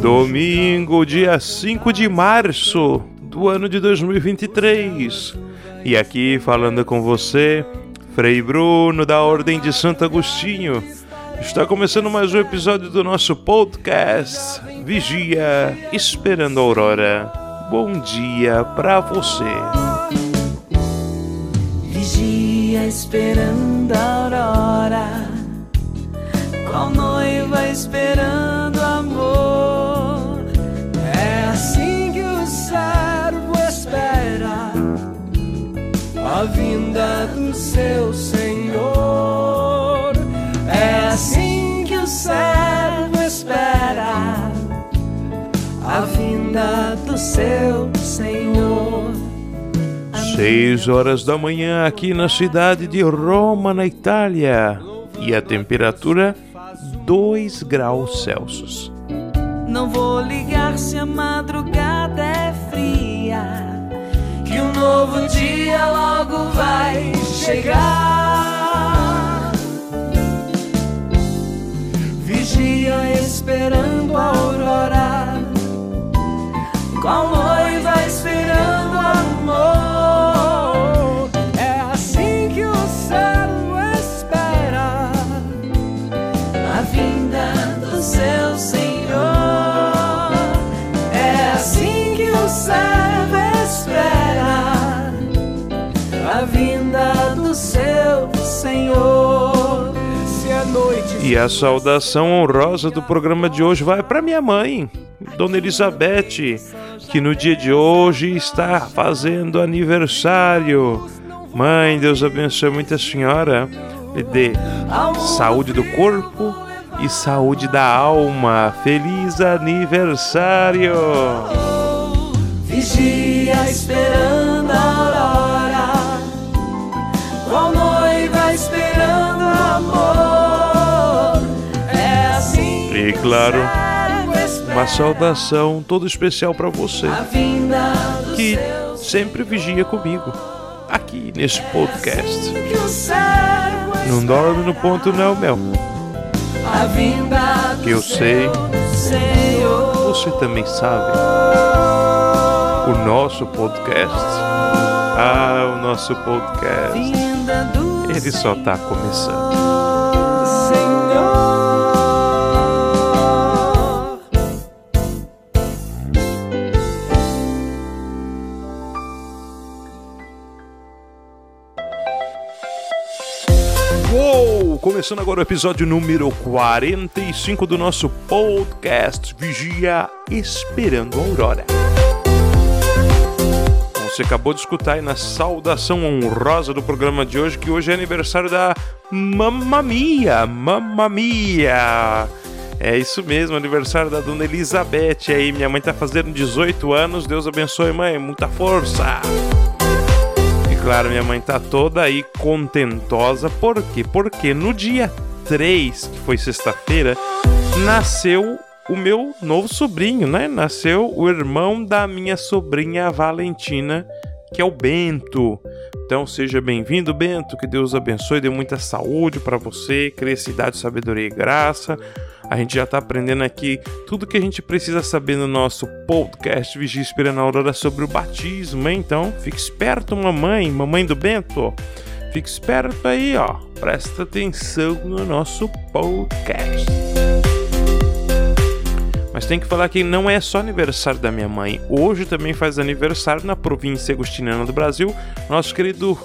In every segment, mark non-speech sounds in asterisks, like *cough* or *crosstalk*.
Domingo, dia 5 de março do ano de 2023. E aqui falando com você, Frei Bruno da Ordem de Santo Agostinho. Está começando mais um episódio do nosso podcast Vigia Esperando a Aurora. Bom dia para você. Vigia esperando a aurora, qual noiva esperando a vinda do seu Senhor. É assim que o servo espera a vinda do seu Senhor. Seis horas da manhã aqui na cidade de Roma, na Itália. E a temperatura 2 graus Celsius. Não vou ligar se a madrugada é fria, que um novo dia logo vai chegar. Vigia esperando a aurora, qual noiva esperando amor. É assim que o servo espera a vinda do seu Senhor. Senhor. E a saudação honrosa do programa de hoje vai para minha mãe, Dona Elizabeth, que no dia de hoje está fazendo aniversário. Mãe, Deus abençoe muito a senhora. Lhe dê saúde do corpo e saúde da alma. Feliz aniversário! Vigia esperando E claro, Uma saudação toda especial para você, que sempre vigia comigo, aqui nesse podcast. servo Não dorme no ponto não, meu. Que eu sei. Você também sabe. O nosso podcast. Ah, o nosso podcast. Ele só tá começando. Começando agora o episódio número 45 do nosso podcast Vigia Esperando a Aurora. Você acabou de escutar aí na saudação honrosa do programa de hoje, que hoje é aniversário da Mamma Mia! Mamma Mia! É isso mesmo, aniversário da dona Elizabeth aí. Minha mãe tá fazendo 18 anos. Deus abençoe, mãe. Muita força! Claro, minha mãe tá toda aí contentosa. Por quê? Porque no dia 3, que foi sexta-feira, nasceu o meu novo sobrinho, né? Nasceu o irmão da minha sobrinha Valentina, que é o Bento. Então seja bem-vindo, Bento. Que Deus abençoe, dê muita saúde para você, crescidade, sabedoria e graça. A gente já tá aprendendo aqui tudo que a gente precisa saber no nosso podcast Vigia Esperando a Aurora sobre o batismo, hein? Então, fique esperto, mamãe, mamãe do Bento. Fique esperto aí, ó. Presta atenção no nosso podcast. Mas tem que falar que não é só aniversário da minha mãe. Hoje também faz aniversário na província agostiniana do Brasil, nosso querido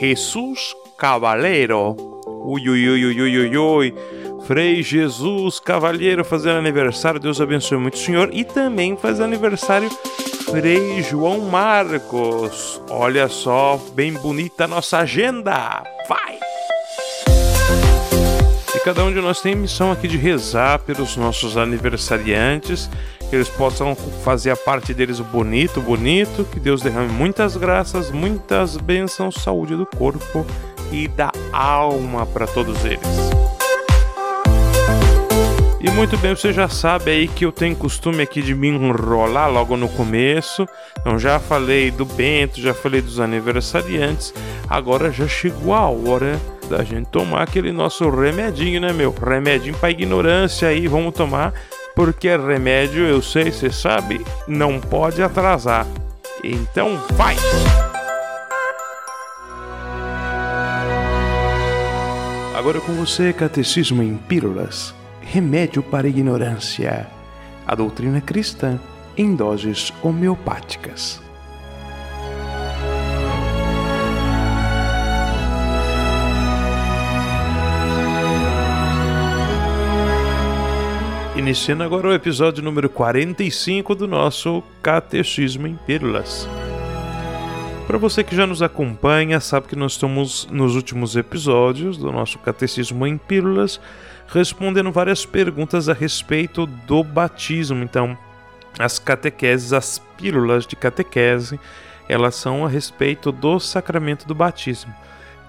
Jesus Cavaleiro. Ui, ui, ui, ui, ui, ui, ui. Frei Jesus Cavalheiro fazendo aniversário, Deus abençoe muito o senhor. E também faz aniversário Frei João Marcos. Olha só, bem bonita a nossa agenda. Vai! E cada um de nós tem missão aqui de rezar pelos nossos aniversariantes, que eles possam fazer a parte deles o bonito, bonito, que Deus derrame muitas graças, muitas bênçãos, saúde do corpo e da alma para todos eles. E muito bem, você já sabe aí que eu tenho costume aqui de me enrolar logo no começo. Então já falei do Bento, já falei dos aniversariantes. Agora já chegou a hora da gente tomar aquele nosso remedinho, né, meu? Remedinho para ignorância aí, vamos tomar, porque remédio, eu sei, você sabe, não pode atrasar. Então vai! Agora com você, Catecismo em Pílulas remédio para a ignorância, a doutrina cristã em doses homeopáticas. Iniciando agora o episódio número 45 do nosso Catecismo em Pílulas. Para você que já nos acompanha, sabe que nós estamos nos últimos episódios do nosso Catecismo em Pílulas respondendo várias perguntas a respeito do batismo. Então, as catequeses, as pílulas de catequese, elas são a respeito do sacramento do batismo.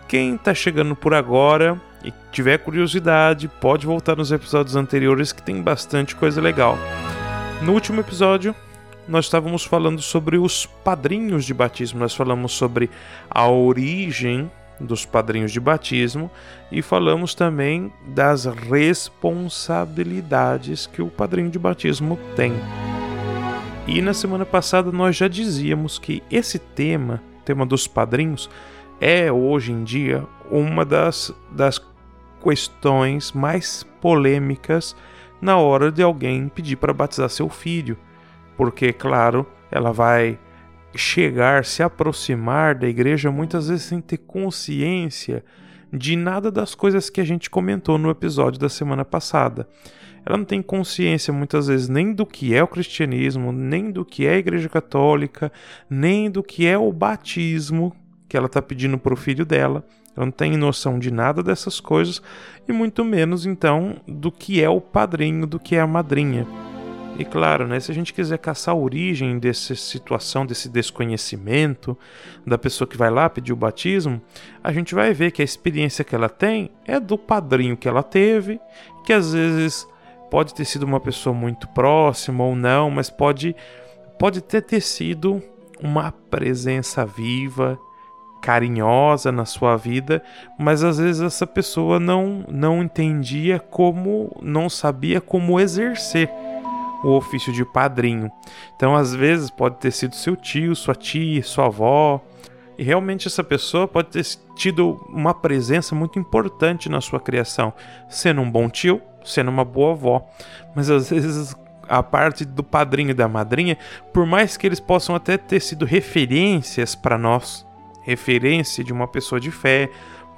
Quem está chegando por agora e tiver curiosidade, pode voltar nos episódios anteriores que tem bastante coisa legal. No último episódio, nós estávamos falando sobre os padrinhos de batismo, nós falamos sobre a origem dos padrinhos de batismo e falamos também das responsabilidades que o padrinho de batismo tem. E na semana passada nós já dizíamos que esse tema, tema dos padrinhos, é hoje em dia uma das, das questões mais polêmicas na hora de alguém pedir para batizar seu filho, porque, claro, ela vai chegar, se aproximar da igreja muitas vezes sem ter consciência de nada das coisas que a gente comentou no episódio da semana passada. Ela não tem consciência muitas vezes nem do que é o cristianismo, nem do que é a igreja católica, nem do que é o batismo que ela está pedindo para o filho dela. Ela não tem noção de nada dessas coisas e muito menos então do que é o padrinho, do que é a madrinha. E claro, né, se a gente quiser caçar a origem dessa situação, desse desconhecimento da pessoa que vai lá pedir o batismo, a gente vai ver que a experiência que ela tem é do padrinho que ela teve, que às vezes pode ter sido uma pessoa muito próxima ou não, mas pode pode ter, ter sido uma presença viva, carinhosa na sua vida, mas às vezes essa pessoa não não entendia como, não sabia como exercer o ofício de padrinho. Então, às vezes, pode ter sido seu tio, sua tia, sua avó. E realmente essa pessoa pode ter tido uma presença muito importante na sua criação, sendo um bom tio, sendo uma boa avó. Mas às vezes a parte do padrinho e da madrinha, por mais que eles possam até ter sido referências para nós, referência de uma pessoa de fé,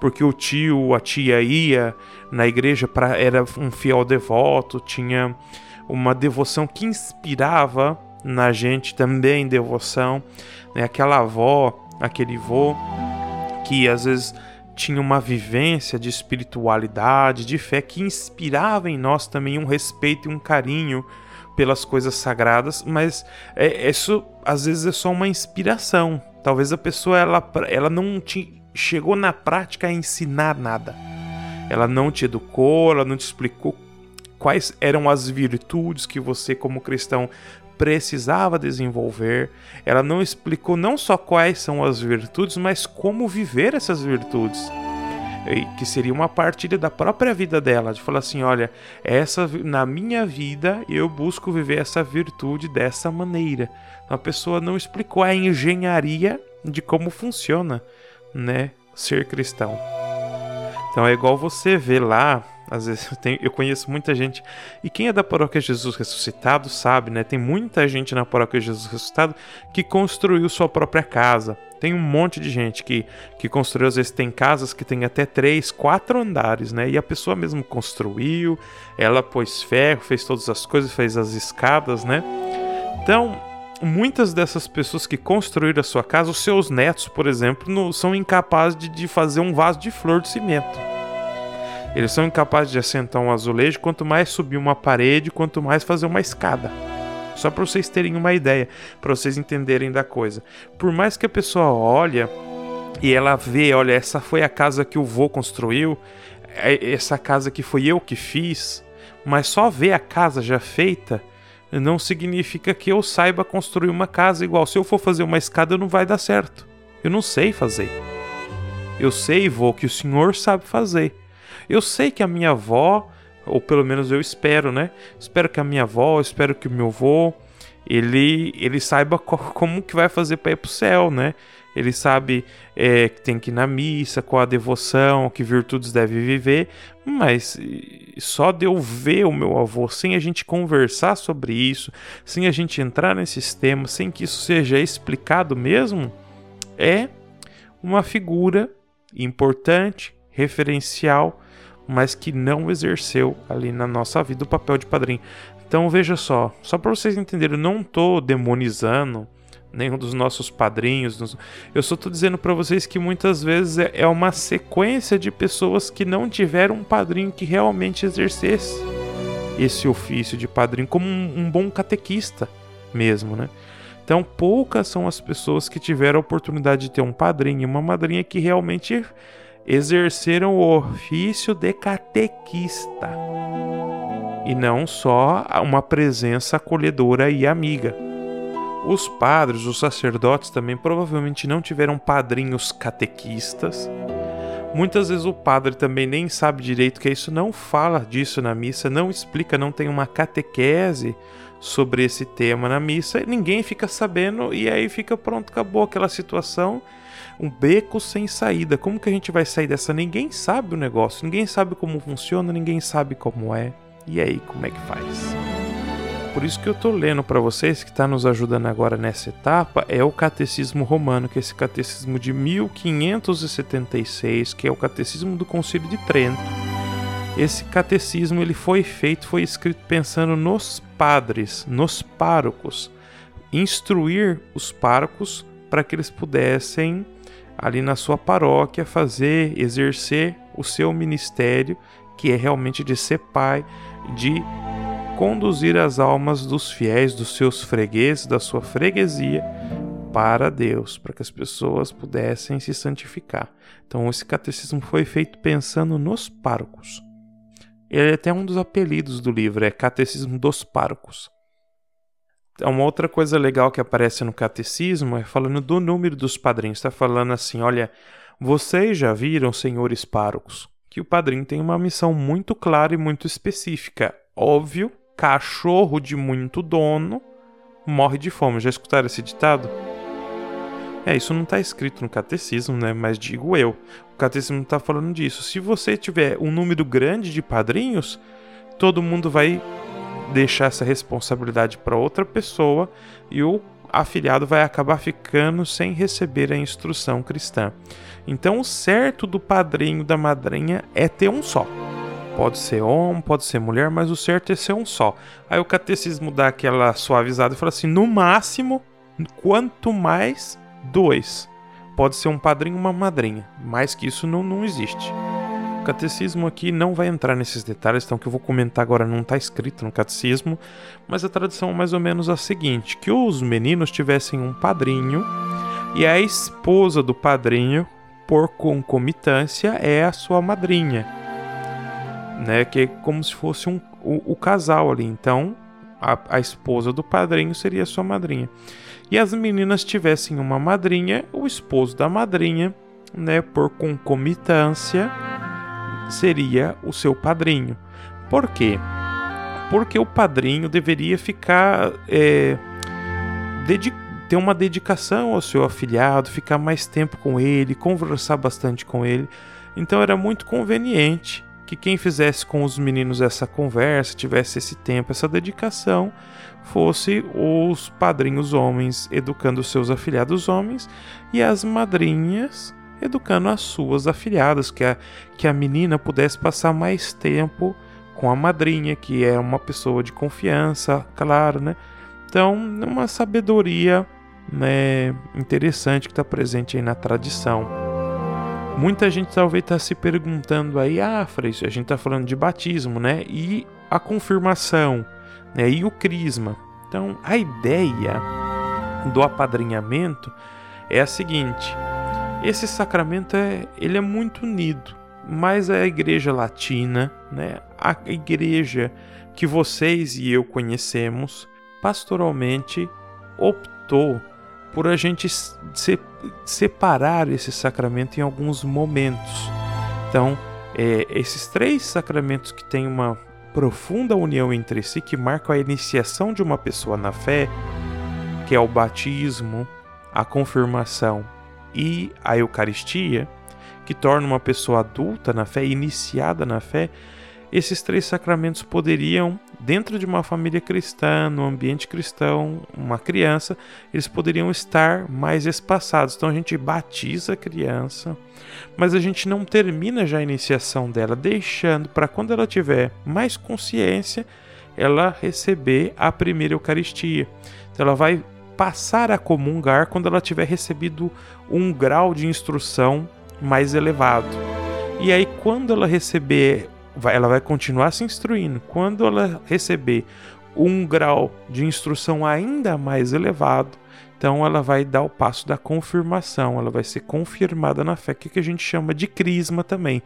porque o tio, a tia ia na igreja para era um fiel devoto, tinha uma devoção que inspirava na gente também devoção, né? Aquela avó, aquele vô que às vezes tinha uma vivência de espiritualidade, de fé que inspirava em nós também um respeito e um carinho pelas coisas sagradas, mas é, isso às vezes é só uma inspiração. Talvez a pessoa ela, ela não te chegou na prática a ensinar nada. Ela não te educou, ela não te explicou quais eram as virtudes que você, como cristão, precisava desenvolver. Ela não explicou não só quais são as virtudes, mas como viver essas virtudes. Que seria uma partilha da própria vida dela, de falar assim: olha, essa na minha vida eu busco viver essa virtude dessa maneira. A pessoa não explicou a engenharia de como funciona, né, ser cristão. Então é igual você ver lá às vezes eu, tenho, eu conheço muita gente. E quem é da paróquia Jesus Ressuscitado sabe, né? Tem muita gente na paróquia Jesus Ressuscitado que construiu sua própria casa. Tem um monte de gente que, que construiu, às vezes tem casas que tem até três, quatro andares, né? E a pessoa mesmo construiu, ela pôs ferro, fez todas as coisas, fez as escadas, né? Então, muitas dessas pessoas que construíram a sua casa, os seus netos, por exemplo, não, são incapazes de, de fazer um vaso de flor de cimento Eles são incapazes de assentar um azulejo, quanto mais subir uma parede, quanto mais fazer uma escada. Só para vocês terem uma ideia, para vocês entenderem da coisa. Por mais que a pessoa olha e ela vê, olha, essa foi a casa que o vô construiu, é, essa casa que foi eu que fiz, mas só ver a casa já feita não significa que eu saiba construir uma casa igual. Se eu for fazer uma escada, não vai dar certo. Eu não sei fazer. Eu sei, vô, que o senhor sabe fazer. Eu sei que a minha avó, ou pelo menos eu espero, né? Espero que a minha avó, espero que o meu avô, ele, ele saiba como que vai fazer para ir pro céu, né? Ele sabe é, que tem que ir na missa, qual a devoção, que virtudes deve viver, mas só de eu ver o meu avô, sem a gente conversar sobre isso, sem a gente entrar nesses temas, sem que isso seja explicado mesmo, é uma figura importante, referencial, mas que não exerceu ali na nossa vida o papel de padrinho. Então veja só, só para vocês entenderem, eu não estou demonizando nenhum dos nossos padrinhos. Eu só estou dizendo para vocês que muitas vezes é, é uma sequência de pessoas que não tiveram um padrinho que realmente exercesse esse ofício de padrinho como um, um bom catequista mesmo, né? Então, poucas são as pessoas que tiveram a oportunidade de ter um padrinho e uma madrinha que realmente exerceram o ofício de catequista e não só uma presença acolhedora e amiga. Os padres, os sacerdotes também provavelmente não tiveram padrinhos catequistas. Muitas vezes o padre também nem sabe direito que é isso, não fala disso na missa, não explica, não tem uma catequese sobre esse tema na missa, ninguém fica sabendo e aí fica pronto, acabou aquela situação, um beco sem saída. Como que a gente vai sair dessa? Ninguém sabe o negócio, ninguém sabe como funciona, ninguém sabe como é. E aí, como é que faz? Por isso que eu estou lendo para vocês, que está nos ajudando agora nessa etapa, é o Catecismo Romano, que é esse catecismo de 1576, que é o Catecismo do Concílio de Trento. Esse catecismo ele foi feito, foi escrito pensando nos padres, nos párocos, instruir os párocos para que eles pudessem ali na sua paróquia fazer, exercer o seu ministério, que é realmente de ser pai, de conduzir as almas dos fiéis, dos seus fregueses, da sua freguesia, para Deus, para que as pessoas pudessem se santificar. Então, esse catecismo foi feito pensando nos párocos. Ele é até um dos apelidos do livro, é Catecismo dos Párocos. Uma outra coisa legal que aparece no catecismo é falando do número dos padrinhos. Está falando assim: olha, vocês já viram, senhores párocos, que o padrinho tem uma missão muito clara e muito específica. Óbvio cachorro de muito dono morre de fome. Já escutaram esse ditado? É, isso não está escrito no catecismo, né? Mas digo eu. O catecismo está falando disso. Se você tiver um número grande de padrinhos, todo mundo vai deixar essa responsabilidade para outra pessoa e o afiliado vai acabar ficando sem receber a instrução cristã. Então, o certo do padrinho da madrinha é ter um só. Pode ser homem, pode ser mulher, mas o certo é ser um só. Aí o catecismo dá aquela suavizada e fala assim: no máximo, quanto mais, dois. Pode ser um padrinho uma madrinha. Mais que isso não, não existe. Catecismo aqui não vai entrar nesses detalhes, então o que eu vou comentar agora não está escrito no catecismo, mas a tradição é mais ou menos a seguinte: que os meninos tivessem um padrinho e a esposa do padrinho, por concomitância, é a sua madrinha né? Que é como se fosse um, o, o casal ali. Então, a, a, esposa do padrinho seria sua madrinha. E as meninas tivessem uma madrinha, o esposo da madrinha, né? Por concomitância, seria o seu padrinho. Por quê? Porque o padrinho deveria ficar. É, ter uma dedicação ao seu afilhado, ficar mais tempo com ele, conversar bastante com ele. Então era muito conveniente que quem fizesse com os meninos essa conversa, tivesse esse tempo, essa dedicação, fosse os padrinhos homens educando seus afilhados homens e as madrinhas educando as suas afilhadas, que a, que a menina pudesse passar mais tempo com a madrinha, que é uma pessoa de confiança, claro, né? Então, uma sabedoria né, interessante que está presente aí na tradição. Muita gente talvez está se perguntando aí, ah, Frei, a gente está falando de batismo, né? E a confirmação, né? E o crisma. Então, a ideia do apadrinhamento é a seguinte: esse sacramento é, ele é muito unido, mas a igreja latina, né? A igreja que vocês e eu conhecemos, pastoralmente optou por a gente se, separar esse sacramento em alguns momentos. Então, é, esses três sacramentos que têm uma profunda união entre si, que marcam a iniciação de uma pessoa na fé, que é o batismo, a confirmação e a Eucaristia, que torna uma pessoa adulta na fé, iniciada na fé, esses três sacramentos poderiam, dentro de uma família cristã, no ambiente cristão, uma criança, eles poderiam estar mais espaçados. Então a gente batiza a criança, mas a gente não termina já a iniciação dela, deixando para quando ela tiver mais consciência, ela receber a primeira Eucaristia. Então ela vai passar a comungar quando ela tiver recebido um grau de instrução mais elevado. E aí, quando ela receber ela vai continuar se instruindo. Quando ela receber um grau de instrução ainda mais elevado, então ela vai dar o passo da confirmação, ela vai ser confirmada na fé, que a gente chama de crisma também.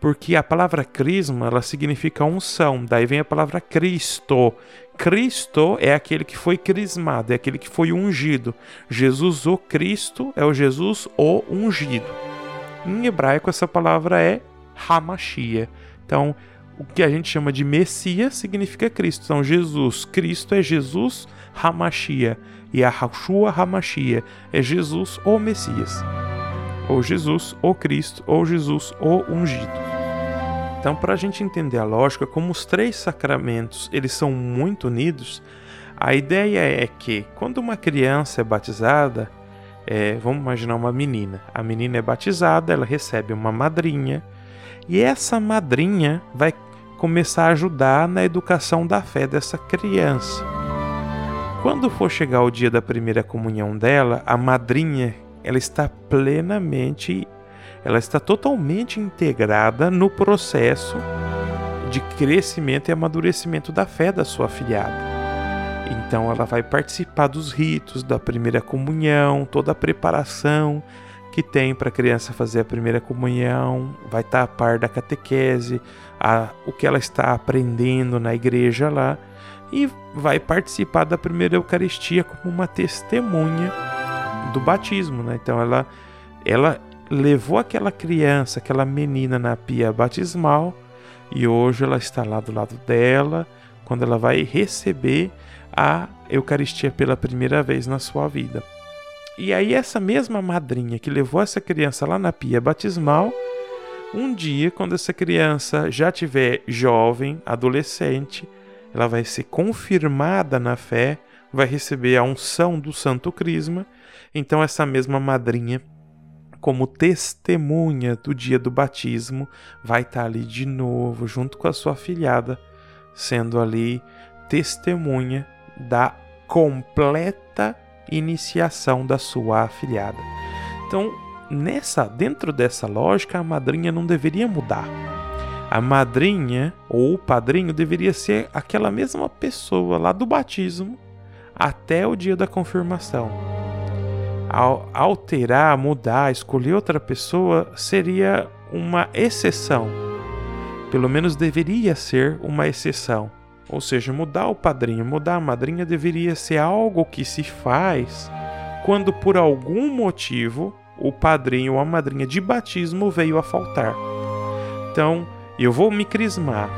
Porque a palavra crisma, ela significa unção, daí vem a palavra Cristo. Cristo é aquele que foi crismado, é aquele que foi ungido. Jesus o Cristo é o Jesus o ungido. Em hebraico essa palavra é Hamashia. Então, o que a gente chama de Messias significa Cristo. Então, Jesus, Cristo é Jesus Hamashia. E a Hashua Hamashia é Jesus ou Messias. Ou Jesus ou Cristo, ou Jesus ou ungido. Então, para a gente entender a lógica, como os três sacramentos eles são muito unidos, a ideia é que quando uma criança é batizada, é, vamos imaginar uma menina. A menina é batizada, ela recebe uma madrinha, e essa madrinha vai começar a ajudar na educação da fé dessa criança. Quando for chegar o dia da primeira comunhão dela, a madrinha ela está plenamente, ela está totalmente integrada no processo de crescimento e amadurecimento da fé da sua afilhada. Então ela vai participar dos ritos da primeira comunhão, toda a preparação que tem para a criança fazer a primeira comunhão, vai estar tá a par da catequese, a, o que ela está aprendendo na igreja lá, e vai participar da primeira Eucaristia como uma testemunha do batismo. Né? Então ela, ela levou aquela criança, aquela menina na pia batismal, e hoje ela está lá do lado dela, quando ela vai receber a Eucaristia pela primeira vez na sua vida. E aí, essa mesma madrinha que levou essa criança lá na pia batismal, um dia, quando essa criança já tiver jovem, adolescente, ela vai ser confirmada na fé, vai receber a unção do Santo Crisma. Então, essa mesma madrinha, como testemunha do dia do batismo, vai estar ali de novo, junto com a sua filhada, sendo ali testemunha da completa iniciação da sua afilhada. Então, nessa, dentro dessa lógica, a madrinha não deveria mudar. A madrinha ou o padrinho deveria ser aquela mesma pessoa lá do batismo até o dia da confirmação. Alterar, mudar, escolher outra pessoa seria uma exceção. Pelo menos deveria ser uma exceção. Ou seja, mudar o padrinho, mudar a madrinha deveria ser algo que se faz quando por algum motivo o padrinho ou a madrinha de batismo veio a faltar. Então, eu vou me crismar.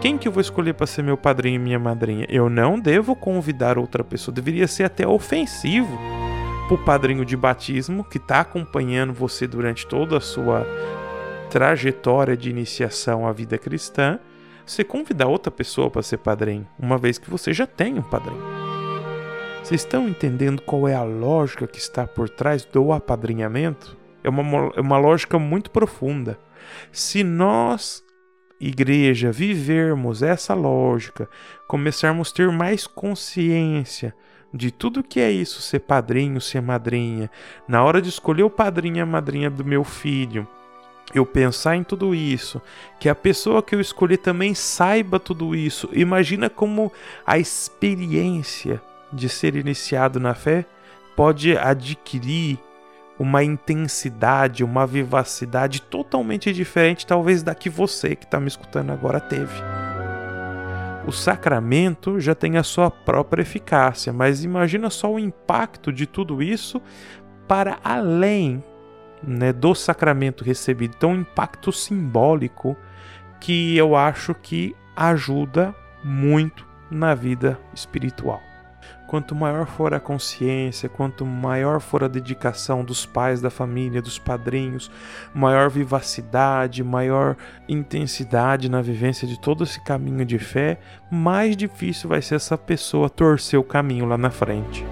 Quem que eu vou escolher para ser meu padrinho e minha madrinha? Eu não devo convidar outra pessoa. Deveria ser até ofensivo o padrinho de batismo que está acompanhando você durante toda a sua trajetória de iniciação à vida cristã você convidar outra pessoa para ser padrinho, uma vez que você já tem um padrinho. Vocês estão entendendo qual é a lógica que está por trás do apadrinhamento? É uma, é uma lógica muito profunda. Se nós, igreja, vivermos essa lógica, começarmos a ter mais consciência de tudo que é isso, ser padrinho, ser madrinha, na hora de escolher o padrinho e a madrinha do meu filho, eu pensar em tudo isso, que a pessoa que eu escolhi também saiba tudo isso. Imagina como a experiência de ser iniciado na fé pode adquirir uma intensidade, uma vivacidade totalmente diferente, talvez da que você que está me escutando agora teve. O sacramento já tem a sua própria eficácia, mas imagina só o impacto de tudo isso para além né, do sacramento recebido. Então, um impacto simbólico que eu acho que ajuda muito na vida espiritual. Quanto maior for a consciência, quanto maior for a dedicação dos pais da família, dos padrinhos, maior vivacidade, maior intensidade na vivência de todo esse caminho de fé, mais difícil vai ser essa pessoa torcer o caminho lá na frente.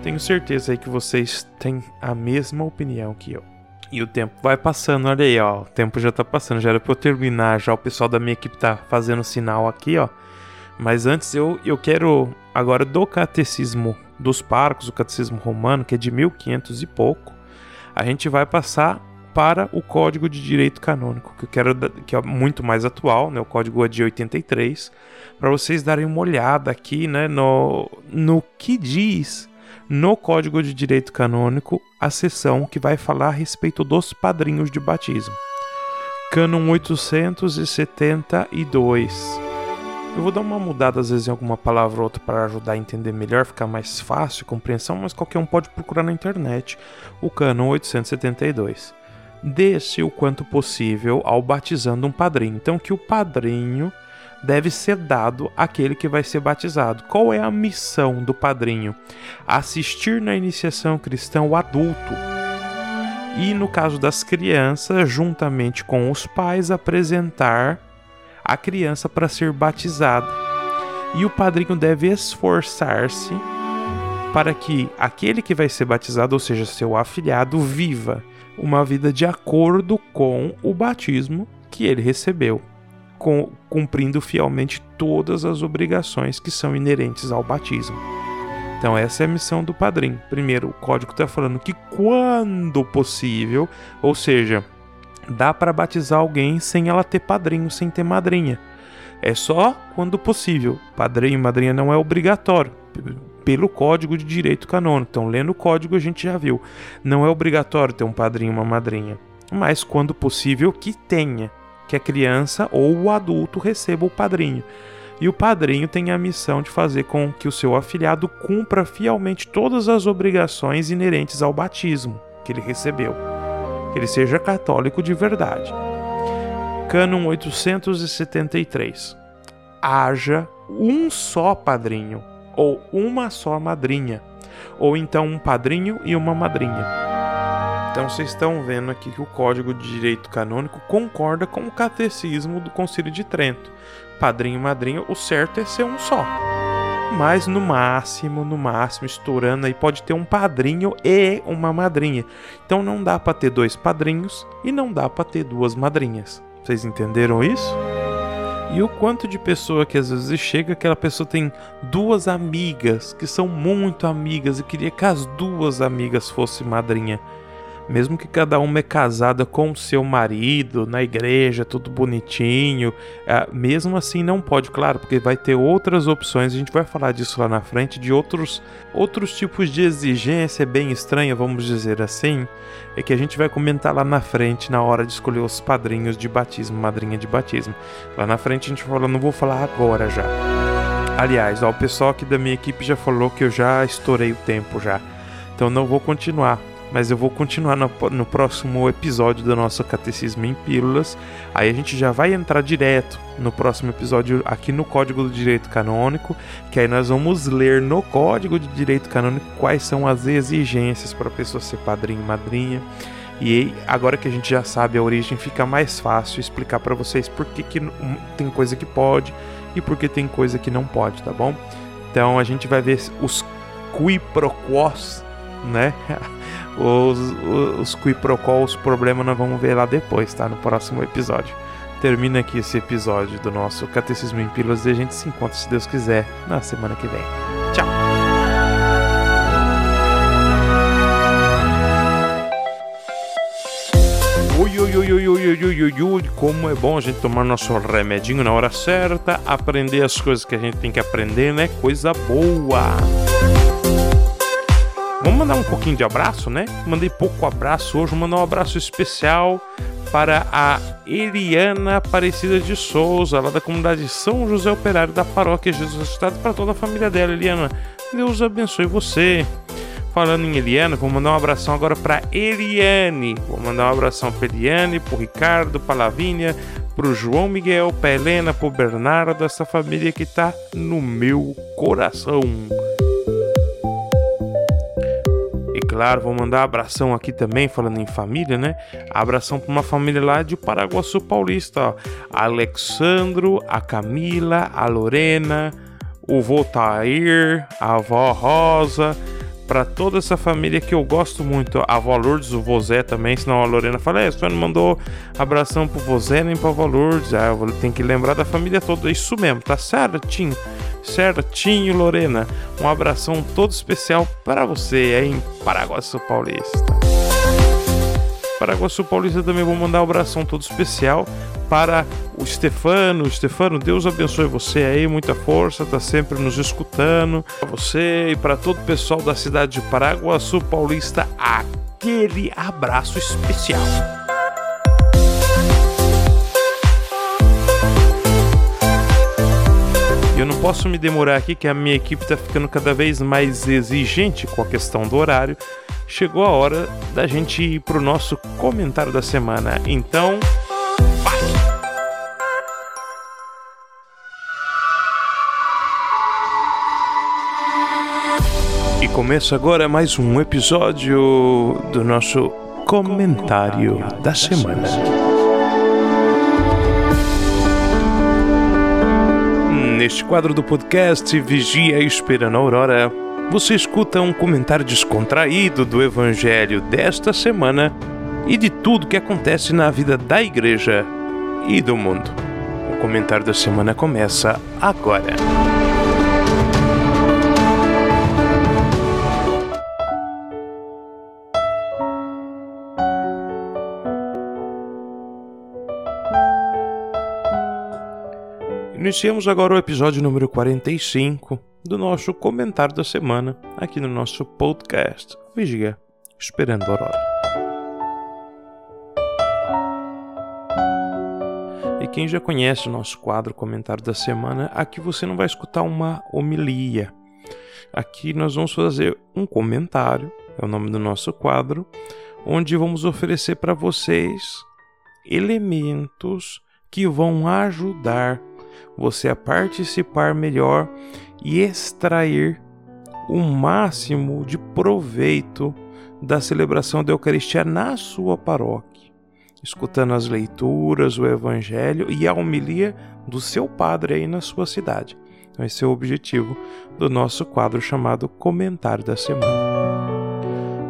Tenho certeza aí que vocês têm a mesma opinião que eu. E o tempo vai passando, olha aí, ó. O tempo já tá passando, já era pra eu terminar. Já o pessoal da minha equipe tá fazendo sinal aqui, ó. Mas antes eu, eu quero agora do catecismo dos parcos, o catecismo romano, que é de 1500 e pouco, a gente vai passar para o Código de Direito Canônico, que eu quero que é muito mais atual, né? O código é de 83, para vocês darem uma olhada aqui, né, no no que diz no Código de Direito Canônico a seção que vai falar a respeito dos padrinhos de batismo. Cânon 872. Eu vou dar uma mudada às vezes em alguma palavra ou outra para ajudar a entender melhor, ficar mais fácil a compreensão, mas qualquer um pode procurar na internet o Cânon 872. Dê-se o quanto possível ao batizando um padrinho. Então que o padrinho deve ser dado àquele que vai ser batizado. Qual é a missão do padrinho? Assistir na iniciação cristã o adulto. E no caso das crianças, juntamente com os pais, apresentar a criança para ser batizada. E o padrinho deve esforçar-se para que aquele que vai ser batizado, ou seja, seu afilhado, viva uma vida de acordo com o batismo que ele recebeu cumprindo fielmente todas as obrigações que são inerentes ao batismo. Então, essa é a missão do padrinho. Primeiro, o código está falando que quando possível, ou seja, dá para batizar alguém sem ela ter padrinho, sem ter madrinha. É só quando possível. Padrinho e madrinha não é obrigatório pelo Código de Direito Canônico. Então, lendo o código, a gente já viu. Não é obrigatório ter um padrinho e uma madrinha, mas quando possível que tenha que a criança ou o adulto receba o padrinho. E o padrinho tem a missão de fazer com que o seu afilhado cumpra fielmente todas as obrigações inerentes ao batismo que ele recebeu. Que ele seja católico de verdade. Cânon 873. Haja um só padrinho ou uma só madrinha, ou então um padrinho e uma madrinha então vocês estão vendo aqui que o Código de Direito Canônico concorda com o Catecismo do Concílio de Trento. Padrinho e madrinha, o certo é ser um só. Mas no máximo, no máximo, estourando aí, pode ter um padrinho e uma madrinha. Então não dá para ter dois padrinhos e não dá para ter duas madrinhas. Vocês entenderam isso? E o quanto de pessoa que às vezes chega, aquela pessoa tem duas amigas que são muito amigas e queria que as duas amigas fossem madrinha mesmo que cada uma é casada com o seu marido, na igreja, tudo bonitinho, é, mesmo assim não pode, claro, porque vai ter outras opções, a gente vai falar disso lá na frente, de outros, outros tipos de exigência bem estranha, vamos dizer assim, é que a gente vai comentar lá na frente, na hora de escolher os padrinhos de batismo, madrinha de batismo. Lá na frente a gente fala, não vou falar agora já. Aliás, ó, o pessoal aqui da minha equipe já falou que eu já estourei o tempo já. Então não vou continuar mas eu vou continuar no, no, próximo episódio do nosso Catecismo em Pílulas. Aí a gente já vai entrar direto no próximo episódio aqui no Código do Direito Canônico, que aí nós vamos ler no Código de Direito Canônico quais são as exigências para a pessoa ser padrinho e madrinha. E agora que a gente já sabe a origem, fica mais fácil explicar para vocês por que, que tem coisa que pode e por que tem coisa que não pode, tá bom? Então a gente vai ver os quiproquos, né? *laughs* Os, os, os quiprocó, os problemas nós vamos ver lá depois, tá? No próximo episódio. Termina aqui esse episódio do nosso Catecismo em Pílulas e a gente se encontra, se Deus quiser, na semana que vem. Tchau! Oi, ui, ui, ui, ui, ui, ui, ui, como é bom a gente tomar nosso remedinho na hora certa, aprender as coisas que a gente tem que aprender, né? Coisa boa. Vamos mandar um pouquinho de abraço, né? Mandei pouco abraço hoje, vou mandar um abraço especial para a Eliana Aparecida de Souza, lá da comunidade São José Operário da Paróquia Jesus Ressuscitado, para toda a família dela, Eliana. Deus abençoe você. Falando em Eliana, vou mandar um abração agora para Eliane. Vou mandar um abração para Eliane, para Ricardo, para Lavínia, para o João Miguel, para Helena, para o Bernardo, essa família que está no meu coração. Claro, vou mandar abração aqui também, falando em família, né? Abração para uma família lá de Paraguaçu Paulista, ó. Alexandro, a Camila, a Lorena, o vô Tair, a avó Rosa, para toda essa família que eu gosto muito. A avó Lourdes, o Vozé também, senão a Lorena fala, é, você não mandou abração pro Vozé nem pra avó Lourdes. Ah, eu tenho que lembrar da família toda. Isso mesmo, tá certinho. Certinho, Lorena. Um abração todo especial para você aí em Paraguaçu Paulista. Paraguaçu Paulista também vou mandar um abração todo especial para o Stefano. Stefano, Deus abençoe você aí, muita força, tá sempre nos escutando. Para você e para todo o pessoal da cidade de Paraguaçu Paulista, aquele abraço especial. Eu não posso me demorar aqui que a minha equipe está ficando cada vez mais exigente com a questão do horário. Chegou a hora da gente ir para o nosso comentário da semana. Então, começa agora mais um episódio do nosso comentário da semana. Neste quadro do podcast Vigia Esperando a Aurora, você escuta um comentário descontraído do Evangelho desta semana e de tudo que acontece na vida da igreja e do mundo. O comentário da semana começa agora. Iniciamos agora o episódio número 45 do nosso comentário da semana aqui no nosso podcast Vigia Esperando a Aurora. E quem já conhece o nosso quadro Comentário da Semana, aqui você não vai escutar uma homilia. Aqui nós vamos fazer um comentário, é o nome do nosso quadro, onde vamos oferecer para vocês elementos que vão ajudar você a participar melhor e extrair o máximo de proveito da celebração da Eucaristia na sua paróquia, escutando as leituras, o Evangelho e a homilia do seu padre aí na sua cidade. Então, esse é o objetivo do nosso quadro chamado Comentário da Semana.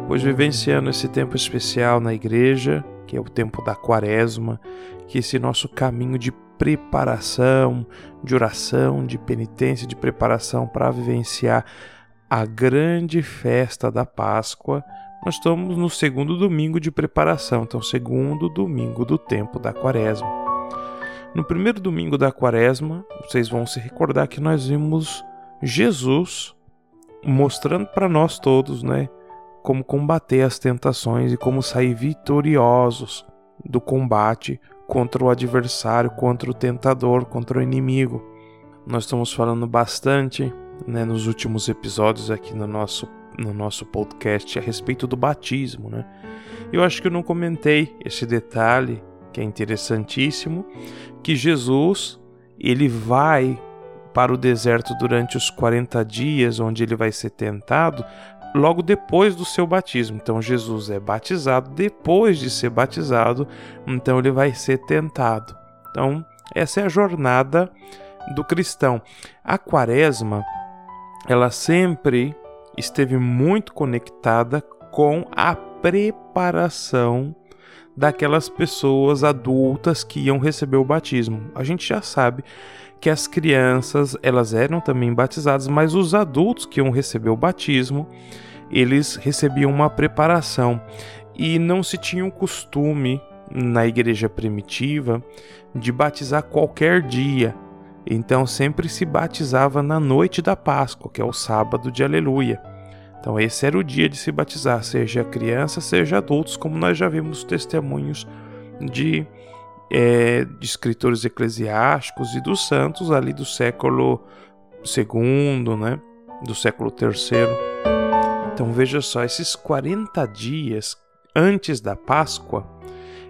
Pois vivenciando esse tempo especial na igreja, que é o tempo da quaresma, que esse nosso caminho de preparação, de oração, de penitência, de preparação para vivenciar a grande festa da Páscoa. Nós estamos no segundo domingo de preparação, então, segundo domingo do tempo da Quaresma. No primeiro domingo da Quaresma, vocês vão se recordar que nós vimos Jesus mostrando para nós todos, né, como combater as tentações e como sair vitoriosos do combate contra o adversário, contra o tentador, contra o inimigo. Nós estamos falando bastante né, nos últimos episódios aqui no nosso, no nosso podcast a respeito do batismo. Né? Eu acho que eu não comentei esse detalhe que é interessantíssimo, que Jesus ele vai para o deserto durante os 40 dias, onde ele vai ser tentado, logo depois do seu batismo. Então Jesus é batizado, depois de ser batizado, então ele vai ser tentado. Então, essa é a jornada do cristão. A quaresma, ela sempre esteve muito conectada com a preparação daquelas pessoas adultas que iam receber o batismo. A gente já sabe que as crianças elas eram também batizadas, mas os adultos que iam receber o batismo, eles recebiam uma preparação e não se tinha o costume na igreja primitiva de batizar qualquer dia. Então sempre se batizava na noite da Páscoa, que é o sábado de Aleluia. Então esse era o dia de se batizar, seja criança, seja adultos, como nós já vimos testemunhos de, é, de escritores eclesiásticos e dos santos ali do século II, né? do século III. Então veja só, esses 40 dias antes da Páscoa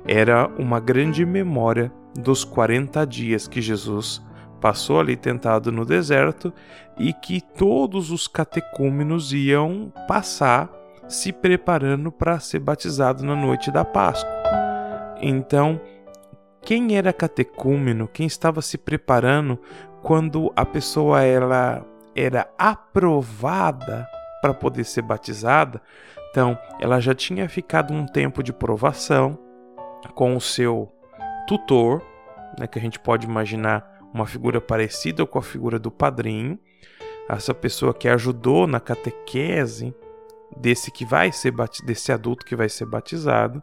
era uma grande memória dos 40 dias que Jesus passou ali tentado no deserto e que todos os catecúmenos iam passar se preparando para ser batizado na noite da Páscoa. Então, quem era catecúmeno, quem estava se preparando quando a pessoa ela era aprovada para poder ser batizada, então ela já tinha ficado um tempo de provação com o seu tutor, né, que a gente pode imaginar uma figura parecida com a figura do padrinho, essa pessoa que ajudou na catequese desse que vai ser desse adulto que vai ser batizado.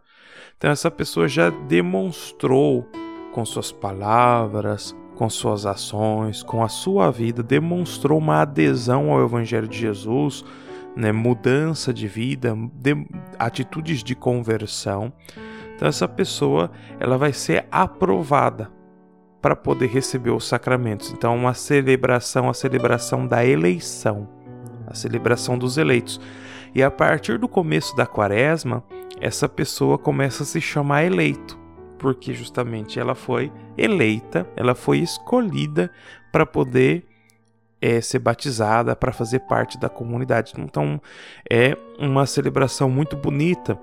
Então essa pessoa já demonstrou com suas palavras, com suas ações, com a sua vida, demonstrou uma adesão ao Evangelho de Jesus, né, mudança de vida, de, atitudes de conversão. Então essa pessoa ela vai ser aprovada para poder receber os sacramentos. Então, uma celebração, a celebração da eleição, a celebração dos eleitos. E a partir do começo da quaresma, essa pessoa começa a se chamar eleito, porque justamente ela foi eleita, ela foi escolhida para poder é, ser batizada, para fazer parte da comunidade. Então, é uma celebração muito bonita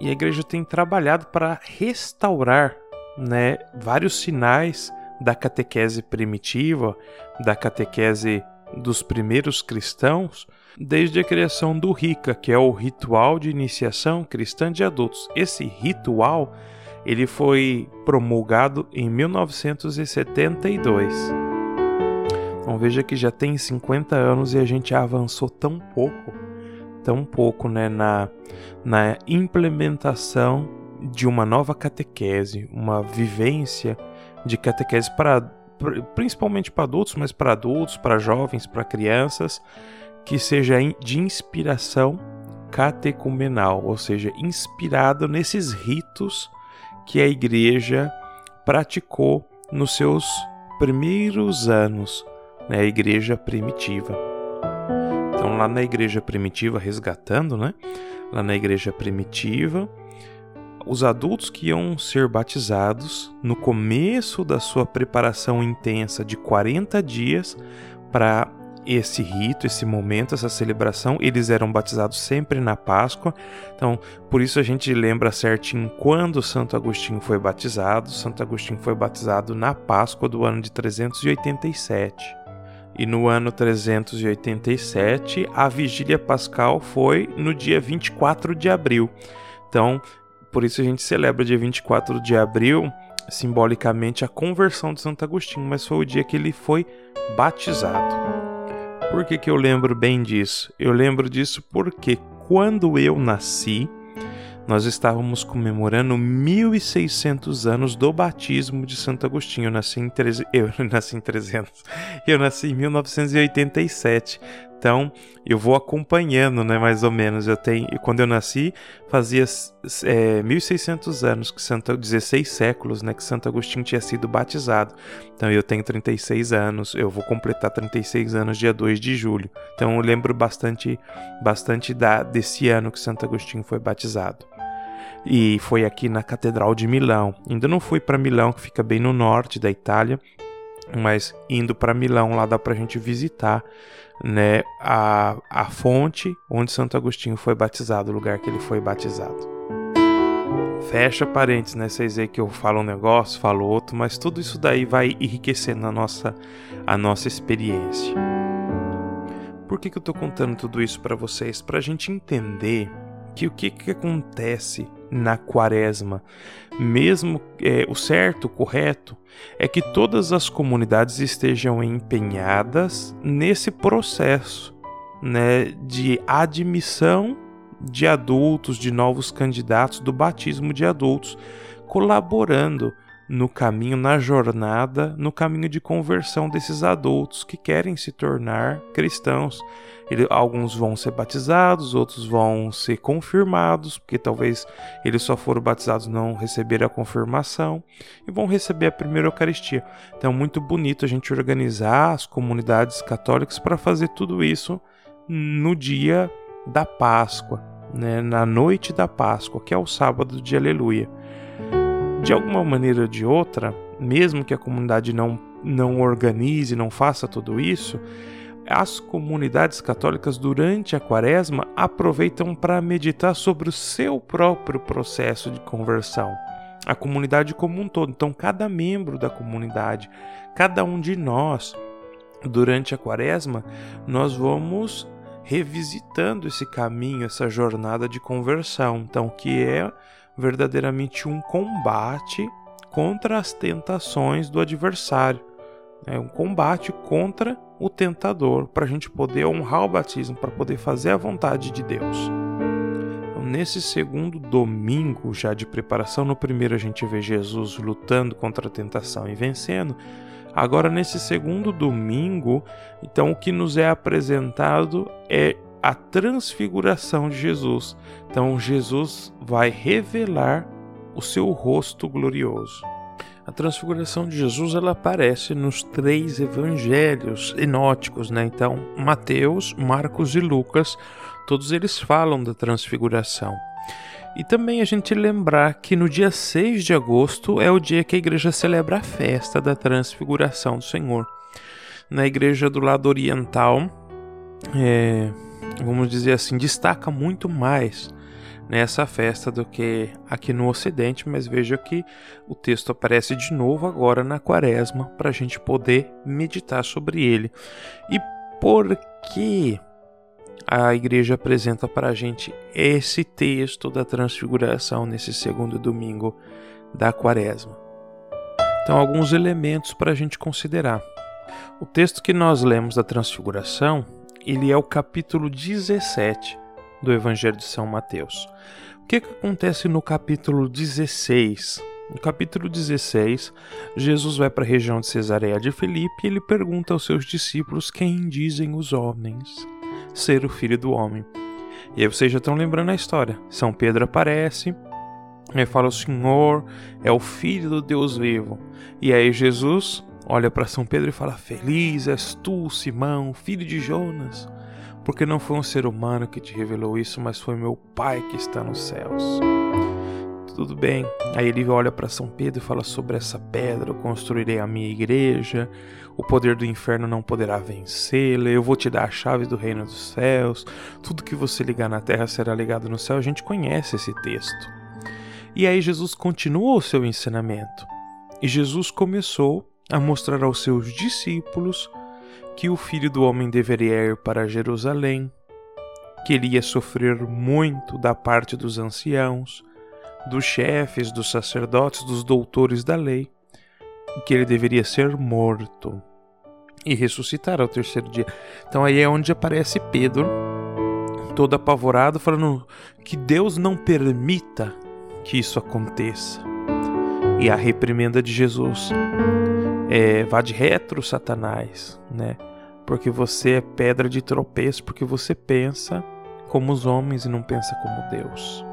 e a igreja tem trabalhado para restaurar né, vários sinais da catequese primitiva, da catequese dos primeiros cristãos, desde a criação do RICA, que é o ritual de iniciação cristã de adultos. Esse ritual ele foi promulgado em 1972. Então veja que já tem 50 anos e a gente avançou tão pouco, tão pouco né, na, na implementação de uma nova catequese, uma vivência de catequese para principalmente para adultos, mas para adultos, para jovens, para crianças, que seja de inspiração catecumenal, ou seja, inspirado nesses ritos que a igreja praticou nos seus primeiros anos, né, a igreja primitiva. Então, lá na igreja primitiva, resgatando, né? Lá na igreja primitiva, os adultos que iam ser batizados no começo da sua preparação intensa de 40 dias para esse rito, esse momento, essa celebração, eles eram batizados sempre na Páscoa. Então, por isso a gente lembra certinho quando Santo Agostinho foi batizado. Santo Agostinho foi batizado na Páscoa do ano de 387. E no ano 387, a vigília pascal foi no dia 24 de abril. Então, por isso a gente celebra dia 24 de abril, simbolicamente, a conversão de Santo Agostinho, mas foi o dia que ele foi batizado. Por que, que eu lembro bem disso? Eu lembro disso porque quando eu nasci, nós estávamos comemorando 1600 anos do batismo de Santo Agostinho. Eu nasci em, treze... *laughs* eu nasci em 300. Eu nasci em 1987. Então, eu vou acompanhando, né, mais ou menos. Eu tenho, quando eu nasci, fazia é, 1600 anos que Santo 16 séculos, né, que Santo Agostinho tinha sido batizado. Então, eu tenho 36 anos, eu vou completar 36 anos dia 2 de julho. Então, eu lembro bastante bastante da desse ano que Santo Agostinho foi batizado. E foi aqui na Catedral de Milão. Ainda não fui para Milão, que fica bem no norte da Itália, mas indo para Milão lá dá para a gente visitar né, a, a fonte onde Santo Agostinho foi batizado, o lugar que ele foi batizado. Fecha parênteses, né? Vocês aí que eu falo um negócio, falo outro, mas tudo isso daí vai enriquecendo a nossa, a nossa experiência. Por que, que eu estou contando tudo isso para vocês? Para a gente entender que o que, que acontece na quaresma, mesmo é, o certo, o correto, é que todas as comunidades estejam empenhadas nesse processo né, de admissão de adultos, de novos candidatos, do batismo de adultos, colaborando no caminho, na jornada, no caminho de conversão desses adultos que querem se tornar cristãos. Ele, alguns vão ser batizados, outros vão ser confirmados, porque talvez eles só foram batizados não receberam a confirmação e vão receber a primeira Eucaristia. Então, é muito bonito a gente organizar as comunidades católicas para fazer tudo isso no dia da Páscoa, né? na noite da Páscoa, que é o sábado de Aleluia. De alguma maneira ou de outra, mesmo que a comunidade não, não organize, não faça tudo isso, as comunidades católicas durante a quaresma aproveitam para meditar sobre o seu próprio processo de conversão. A comunidade como um todo. Então, cada membro da comunidade, cada um de nós, durante a quaresma, nós vamos revisitando esse caminho, essa jornada de conversão. Então, que é verdadeiramente um combate contra as tentações do adversário. É um combate contra o tentador, para a gente poder honrar o batismo, para poder fazer a vontade de Deus. Então, nesse segundo domingo já de preparação, no primeiro a gente vê Jesus lutando contra a tentação e vencendo. Agora, nesse segundo domingo, então o que nos é apresentado é a transfiguração de Jesus. Então, Jesus vai revelar o seu rosto glorioso. A transfiguração de Jesus ela aparece nos três evangelhos enóticos, né? Então, Mateus, Marcos e Lucas, todos eles falam da transfiguração. E também a gente lembrar que no dia 6 de agosto é o dia que a igreja celebra a festa da transfiguração do Senhor. Na igreja do lado oriental, é, vamos dizer assim, destaca muito mais nessa festa do que aqui no Ocidente, mas veja que o texto aparece de novo agora na Quaresma para a gente poder meditar sobre ele. E por que a igreja apresenta para a gente esse texto da Transfiguração nesse segundo domingo da Quaresma? Então, alguns elementos para a gente considerar. O texto que nós lemos da Transfiguração ele é o capítulo 17 do Evangelho de São Mateus. O que, que acontece no capítulo 16? No capítulo 16, Jesus vai para a região de Cesareia de Filipe e ele pergunta aos seus discípulos quem dizem os homens ser o filho do homem. E aí vocês já estão lembrando a história. São Pedro aparece, e fala: O Senhor é o Filho do Deus vivo. E aí Jesus olha para São Pedro e fala: Feliz és tu, Simão, filho de Jonas, porque não foi um ser humano que te revelou isso, mas foi meu Pai que está nos céus. Tudo bem. Aí ele olha para São Pedro e fala: Sobre essa pedra eu construirei a minha igreja, o poder do inferno não poderá vencê-la, eu vou te dar a chave do reino dos céus, tudo que você ligar na terra será ligado no céu. A gente conhece esse texto. E aí Jesus continua o seu ensinamento. E Jesus começou a mostrar aos seus discípulos que o filho do homem deveria ir para Jerusalém, que ele ia sofrer muito da parte dos anciãos, dos chefes, dos sacerdotes, dos doutores da lei, e que ele deveria ser morto e ressuscitar ao terceiro dia. Então aí é onde aparece Pedro, todo apavorado, falando que Deus não permita que isso aconteça. E a reprimenda de Jesus é, vá de retro, Satanás, né? Porque você é pedra de tropeço, porque você pensa como os homens e não pensa como Deus.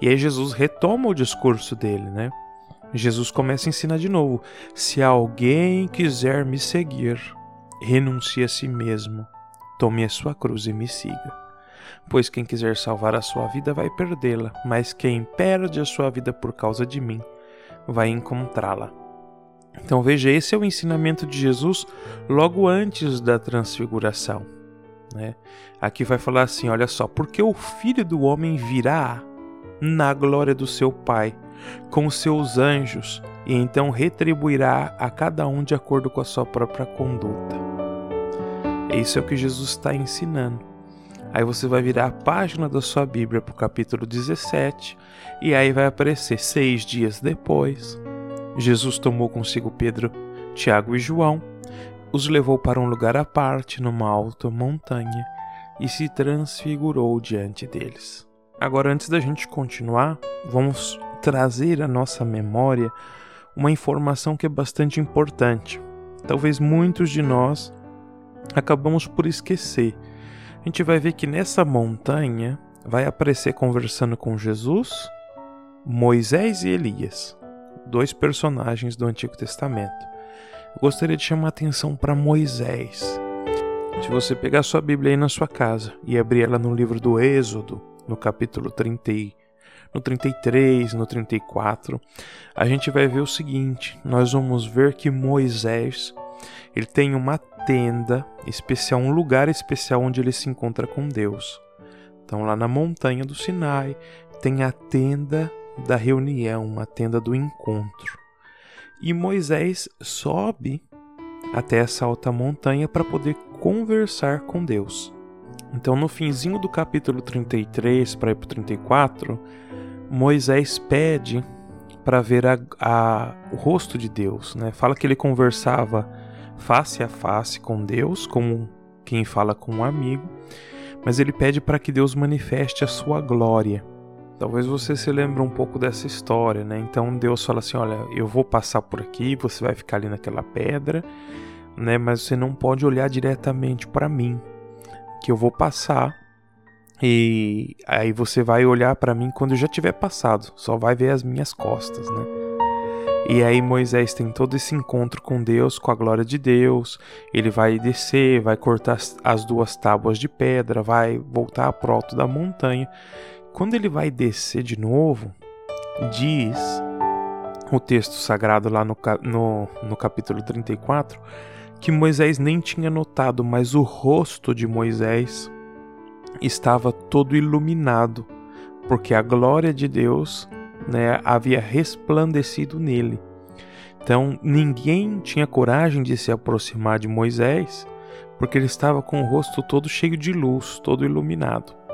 E aí Jesus retoma o discurso dele, né? Jesus começa a ensinar de novo: se alguém quiser me seguir, renuncie a si mesmo, tome a sua cruz e me siga. Pois quem quiser salvar a sua vida vai perdê-la, mas quem perde a sua vida por causa de mim vai encontrá-la. Então veja, esse é o ensinamento de Jesus logo antes da transfiguração. Né? Aqui vai falar assim: olha só, porque o filho do homem virá na glória do seu Pai, com seus anjos, e então retribuirá a cada um de acordo com a sua própria conduta. Isso é o que Jesus está ensinando. Aí você vai virar a página da sua Bíblia para o capítulo 17, e aí vai aparecer seis dias depois Jesus tomou consigo Pedro, Tiago e João, os levou para um lugar à parte numa alta montanha e se transfigurou diante deles. Agora, antes da gente continuar, vamos trazer à nossa memória uma informação que é bastante importante. Talvez muitos de nós acabamos por esquecer. A gente vai ver que nessa montanha vai aparecer conversando com Jesus, Moisés e Elias, dois personagens do Antigo Testamento. Eu gostaria de chamar a atenção para Moisés. Se você pegar sua Bíblia aí na sua casa e abrir ela no livro do Êxodo, no capítulo 30, no 33, no 34, a gente vai ver o seguinte: nós vamos ver que Moisés ele tem uma tenda especial, um lugar especial onde ele se encontra com Deus. Então, lá na montanha do Sinai, tem a tenda da reunião, a tenda do encontro. E Moisés sobe até essa alta montanha para poder conversar com Deus. Então, no finzinho do capítulo 33 para ir para o 34, Moisés pede para ver a, a, o rosto de Deus. Né? Fala que ele conversava face a face com Deus, como quem fala com um amigo, mas ele pede para que Deus manifeste a sua glória. Talvez você se lembre um pouco dessa história, né? Então Deus fala assim: Olha, eu vou passar por aqui, você vai ficar ali naquela pedra, né? Mas você não pode olhar diretamente para mim, que eu vou passar e aí você vai olhar para mim quando eu já tiver passado, só vai ver as minhas costas, né? E aí Moisés tem todo esse encontro com Deus, com a glória de Deus. Ele vai descer, vai cortar as duas tábuas de pedra, vai voltar pro alto da montanha. Quando ele vai descer de novo, diz o texto sagrado lá no, no, no capítulo 34 que Moisés nem tinha notado, mas o rosto de Moisés estava todo iluminado, porque a glória de Deus né, havia resplandecido nele. Então ninguém tinha coragem de se aproximar de Moisés, porque ele estava com o rosto todo cheio de luz, todo iluminado.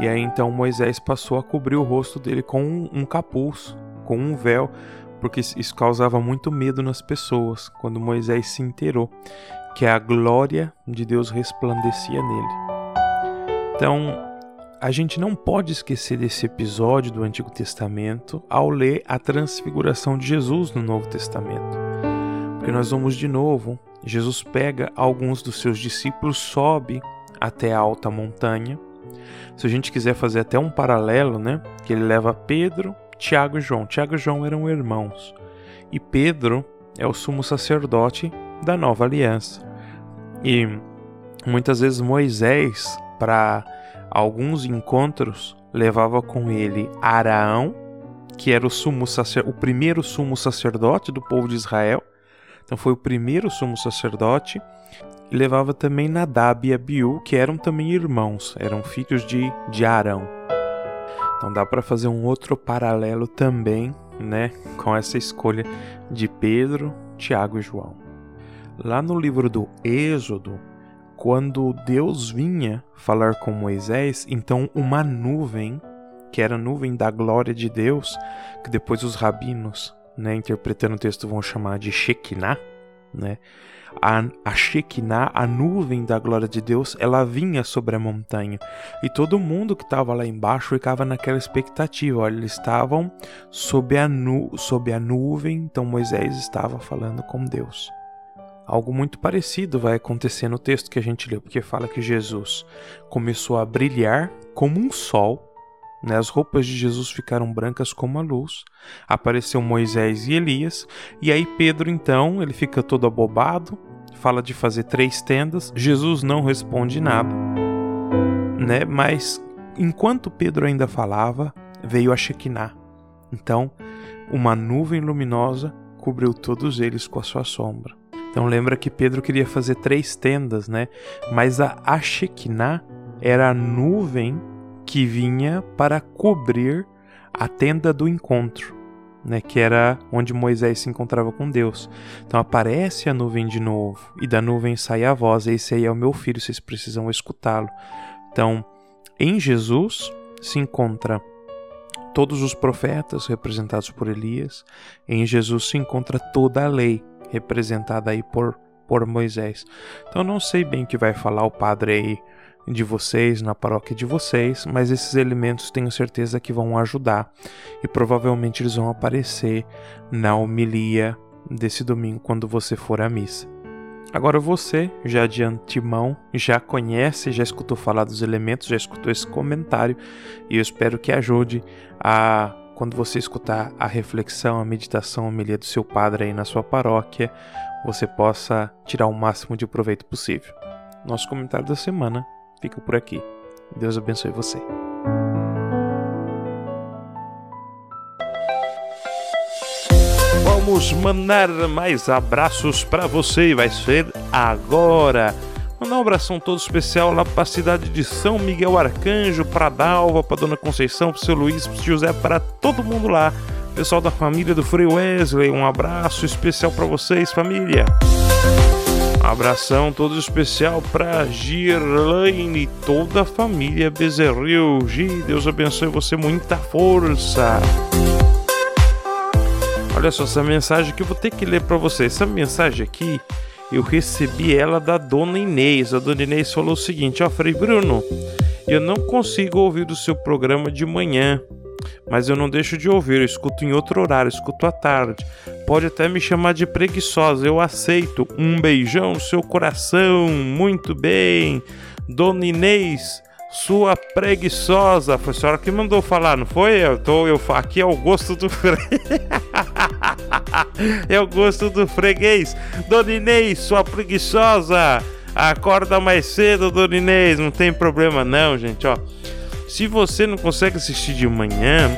E aí então Moisés passou a cobrir o rosto dele com um, capuz, com um véu, porque isso causava muito medo nas pessoas quando Moisés se inteirou que a glória de Deus resplandecia nele. Então, a gente não pode esquecer desse episódio do Antigo Testamento ao ler a transfiguração de Jesus no Novo Testamento. Porque nós vamos de novo, Jesus pega alguns dos seus discípulos, sobe até a alta montanha. Se a gente quiser fazer até um paralelo, né, que ele leva Pedro, Tiago e João. Tiago e João eram irmãos. E Pedro é o sumo sacerdote da nova aliança. E muitas vezes Moisés, para alguns encontros levava com ele Araão, que era o, sumo o primeiro sumo sacerdote do povo de Israel. Então foi o primeiro sumo sacerdote. E levava também Nadab e Abiú, que eram também irmãos, eram filhos de, de Arão. Então dá para fazer um outro paralelo também, né, com essa escolha de Pedro, Tiago e João. Lá no livro do Êxodo, quando Deus vinha falar com Moisés, então uma nuvem, que era a nuvem da glória de Deus, que depois os rabinos, né, interpretando o texto, vão chamar de Shekinah, né? A, a Shekinah, a nuvem da glória de Deus, ela vinha sobre a montanha. E todo mundo que estava lá embaixo ficava naquela expectativa. Olha, eles estavam sob a, nu, sob a nuvem, então Moisés estava falando com Deus. Algo muito parecido vai acontecer no texto que a gente leu, porque fala que Jesus começou a brilhar como um sol? As roupas de Jesus ficaram brancas como a luz, apareceu Moisés e Elias, e aí Pedro então, ele fica todo abobado, fala de fazer três tendas, Jesus não responde nada, né? mas enquanto Pedro ainda falava, veio a Shekinah. Então, uma nuvem luminosa cobriu todos eles com a sua sombra. Então lembra que Pedro queria fazer três tendas, né? Mas a Shekinah era a nuvem que vinha para cobrir a tenda do encontro, né? Que era onde Moisés se encontrava com Deus. Então aparece a nuvem de novo e da nuvem sai a voz. Esse aí é o meu filho, vocês precisam escutá-lo. Então, em Jesus se encontra todos os profetas representados por Elias. Em Jesus se encontra toda a lei representada aí por, por Moisés. Então não sei bem o que vai falar o padre aí de vocês, na paróquia de vocês, mas esses elementos tenho certeza que vão ajudar e provavelmente eles vão aparecer na homilia desse domingo quando você for à missa. Agora você, já de antemão, já conhece, já escutou falar dos elementos, já escutou esse comentário e eu espero que ajude a quando você escutar a reflexão, a meditação, a homilia do seu padre aí na sua paróquia, você possa tirar o máximo de proveito possível. Nosso comentário da semana fica por aqui. Deus abençoe você. Vamos mandar mais abraços para você. Vai ser agora. Mandar um abração todo especial lá para a cidade de São Miguel Arcanjo, para Dalva, para Dona Conceição, para seu Luiz, para José, para todo mundo lá. Pessoal da família do Frei Wesley, um abraço especial para vocês, família. Abração todo especial para Girlaine e toda a família Bezerril. Gi, Deus abençoe você, muita força. Olha só essa mensagem que eu vou ter que ler para você. Essa mensagem aqui eu recebi ela da dona Inês. A dona Inês falou o seguinte: Ó, Frei Bruno, eu não consigo ouvir o seu programa de manhã, mas eu não deixo de ouvir. Eu escuto em outro horário, escuto à tarde. Pode até me chamar de preguiçosa, eu aceito. Um beijão no seu coração. Muito bem. Dona Inês, sua preguiçosa. Foi a senhora que mandou falar, não foi? Eu tô, eu, aqui é o gosto do freguês. *laughs* é o gosto do freguês. Dona Inês, sua preguiçosa. Acorda mais cedo, Dona Inês. Não tem problema não, gente, ó. Se você não consegue assistir de manhã,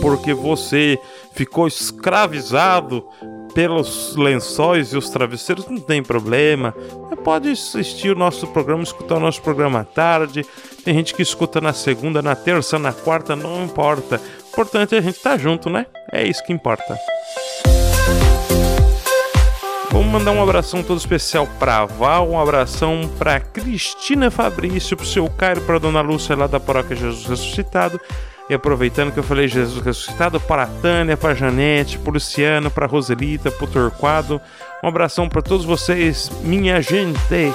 porque você ficou escravizado pelos lençóis e os travesseiros, não tem problema. Você pode assistir o nosso programa, escutar o nosso programa à tarde. Tem gente que escuta na segunda, na terça, na quarta, não importa. O importante é a gente estar tá junto, né? É isso que importa. Vamos mandar um abração todo especial para Val, um abração para Cristina Fabrício, o seu Cairo, para Dona Lúcia lá da Paróquia Jesus Ressuscitado. E aproveitando que eu falei Jesus ressuscitado, para a Tânia, para a Janete, para Luciano, para a Roselita, para o Torquado. Um abração para todos vocês, minha gente.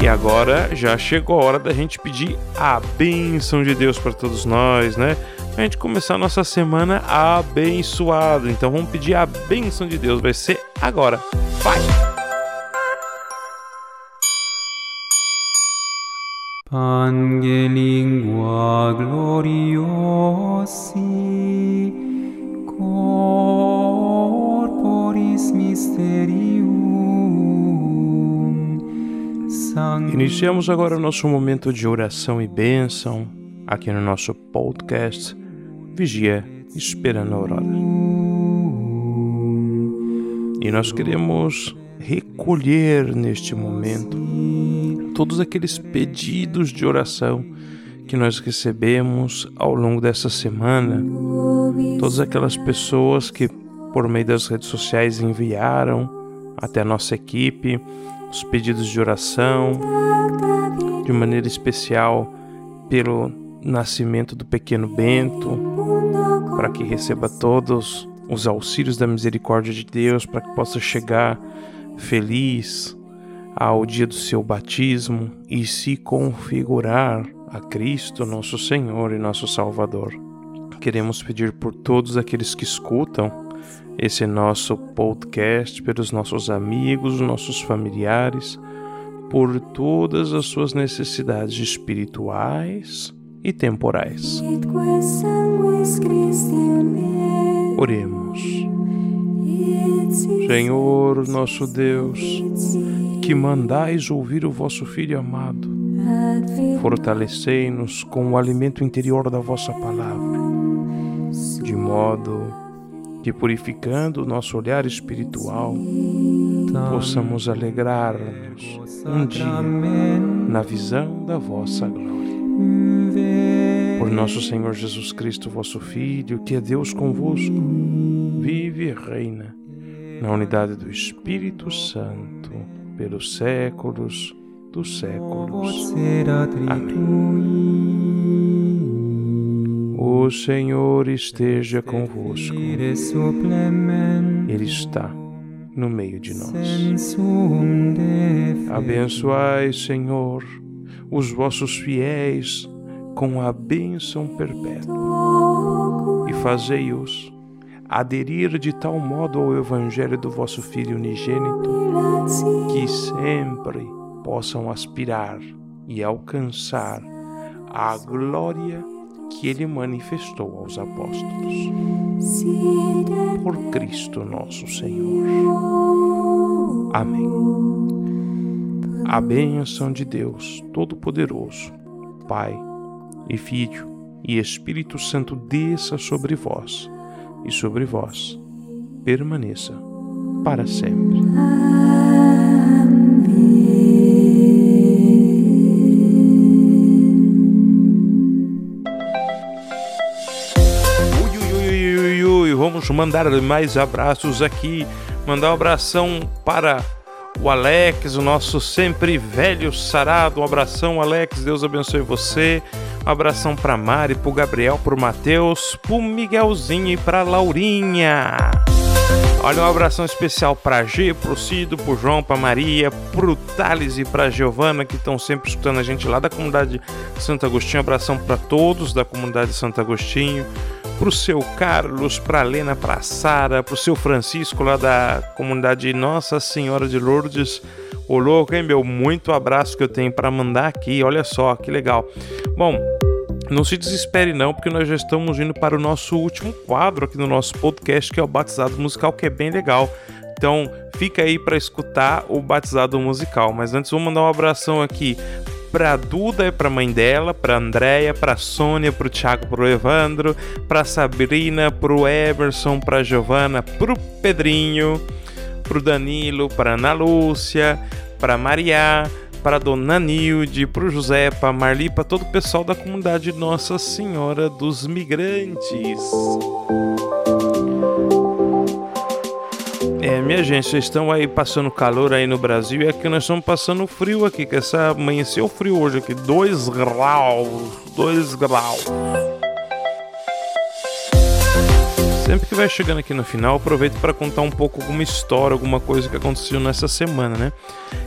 E agora já chegou a hora da gente pedir a bênção de Deus para todos nós, né? A gente começar a nossa semana abençoado. Então vamos pedir a bênção de Deus. Vai ser agora. Vai! Pangelingua gloriosi corporis mysterium Iniciamos agora o nosso momento de oração e bênção aqui no nosso podcast Vigia Esperando a Aurora. E nós queremos recolher neste momento todos aqueles pedidos de oração que nós recebemos ao longo dessa semana, todas aquelas pessoas que por meio das redes sociais enviaram até a nossa equipe os pedidos de oração, de maneira especial pelo nascimento do pequeno Bento, para que receba todos os auxílios da misericórdia de Deus, para que possa chegar feliz, ao dia do seu batismo e se configurar a Cristo, nosso Senhor e nosso Salvador. Queremos pedir por todos aqueles que escutam esse nosso podcast, pelos nossos amigos, nossos familiares, por todas as suas necessidades espirituais e temporais. Oremos. Senhor, nosso Deus, que mandais ouvir o vosso Filho amado. Fortalecei-nos com o alimento interior da vossa palavra, de modo que, purificando o nosso olhar espiritual, possamos alegrar-nos um dia na visão da vossa glória. Por nosso Senhor Jesus Cristo, vosso Filho, que é Deus convosco, vive e reina na unidade do Espírito Santo pelos séculos dos séculos. Amém. O Senhor esteja convosco. Ele está no meio de nós. Abençoai, Senhor, os vossos fiéis com a bênção perpétua e fazei-os aderir de tal modo ao Evangelho do vosso Filho unigênito que sempre possam aspirar e alcançar a glória que ele manifestou aos apóstolos. Por Cristo nosso Senhor. Amém. A bênção de Deus Todo-Poderoso, Pai e Filho e Espírito Santo desça sobre vós e sobre vós permaneça para sempre. vamos mandar mais abraços aqui. Mandar um abração para o Alex, o nosso sempre velho sarado. Um abração, Alex. Deus abençoe você. Um abração para Mari, para Gabriel, para Matheus, para Miguelzinho e para Laurinha. Olha, um abração especial para G, para Cido, para João, para Maria, para Thales e para Giovana, que estão sempre escutando a gente lá da comunidade Santo Agostinho. Um abração para todos da comunidade Santo Agostinho pro seu Carlos, pra Lena, pra Sara, pro seu Francisco lá da comunidade Nossa Senhora de Lourdes. Ô louco, hein, meu? Muito abraço que eu tenho para mandar aqui. Olha só, que legal. Bom, não se desespere não, porque nós já estamos indo para o nosso último quadro aqui no nosso podcast, que é o Batizado Musical, que é bem legal. Então, fica aí para escutar o Batizado Musical. Mas antes, vou mandar um abração aqui pra Duda pra mãe dela, pra Andréia, pra Sônia, pro Thiago, pro Evandro, pra Sabrina, pro Emerson, pra Giovana, pro Pedrinho, pro Danilo, pra Ana Lúcia, pra Maria, para Dona Nilde, pro José, pra Marli, pra todo o pessoal da comunidade Nossa Senhora dos Migrantes. É, minha gente, vocês estão aí passando calor aí no Brasil e aqui nós estamos passando frio aqui, que essa amanheceu frio hoje aqui, 2 graus, 2 graus. Sempre que vai chegando aqui no final, aproveito para contar um pouco alguma história, alguma coisa que aconteceu nessa semana, né?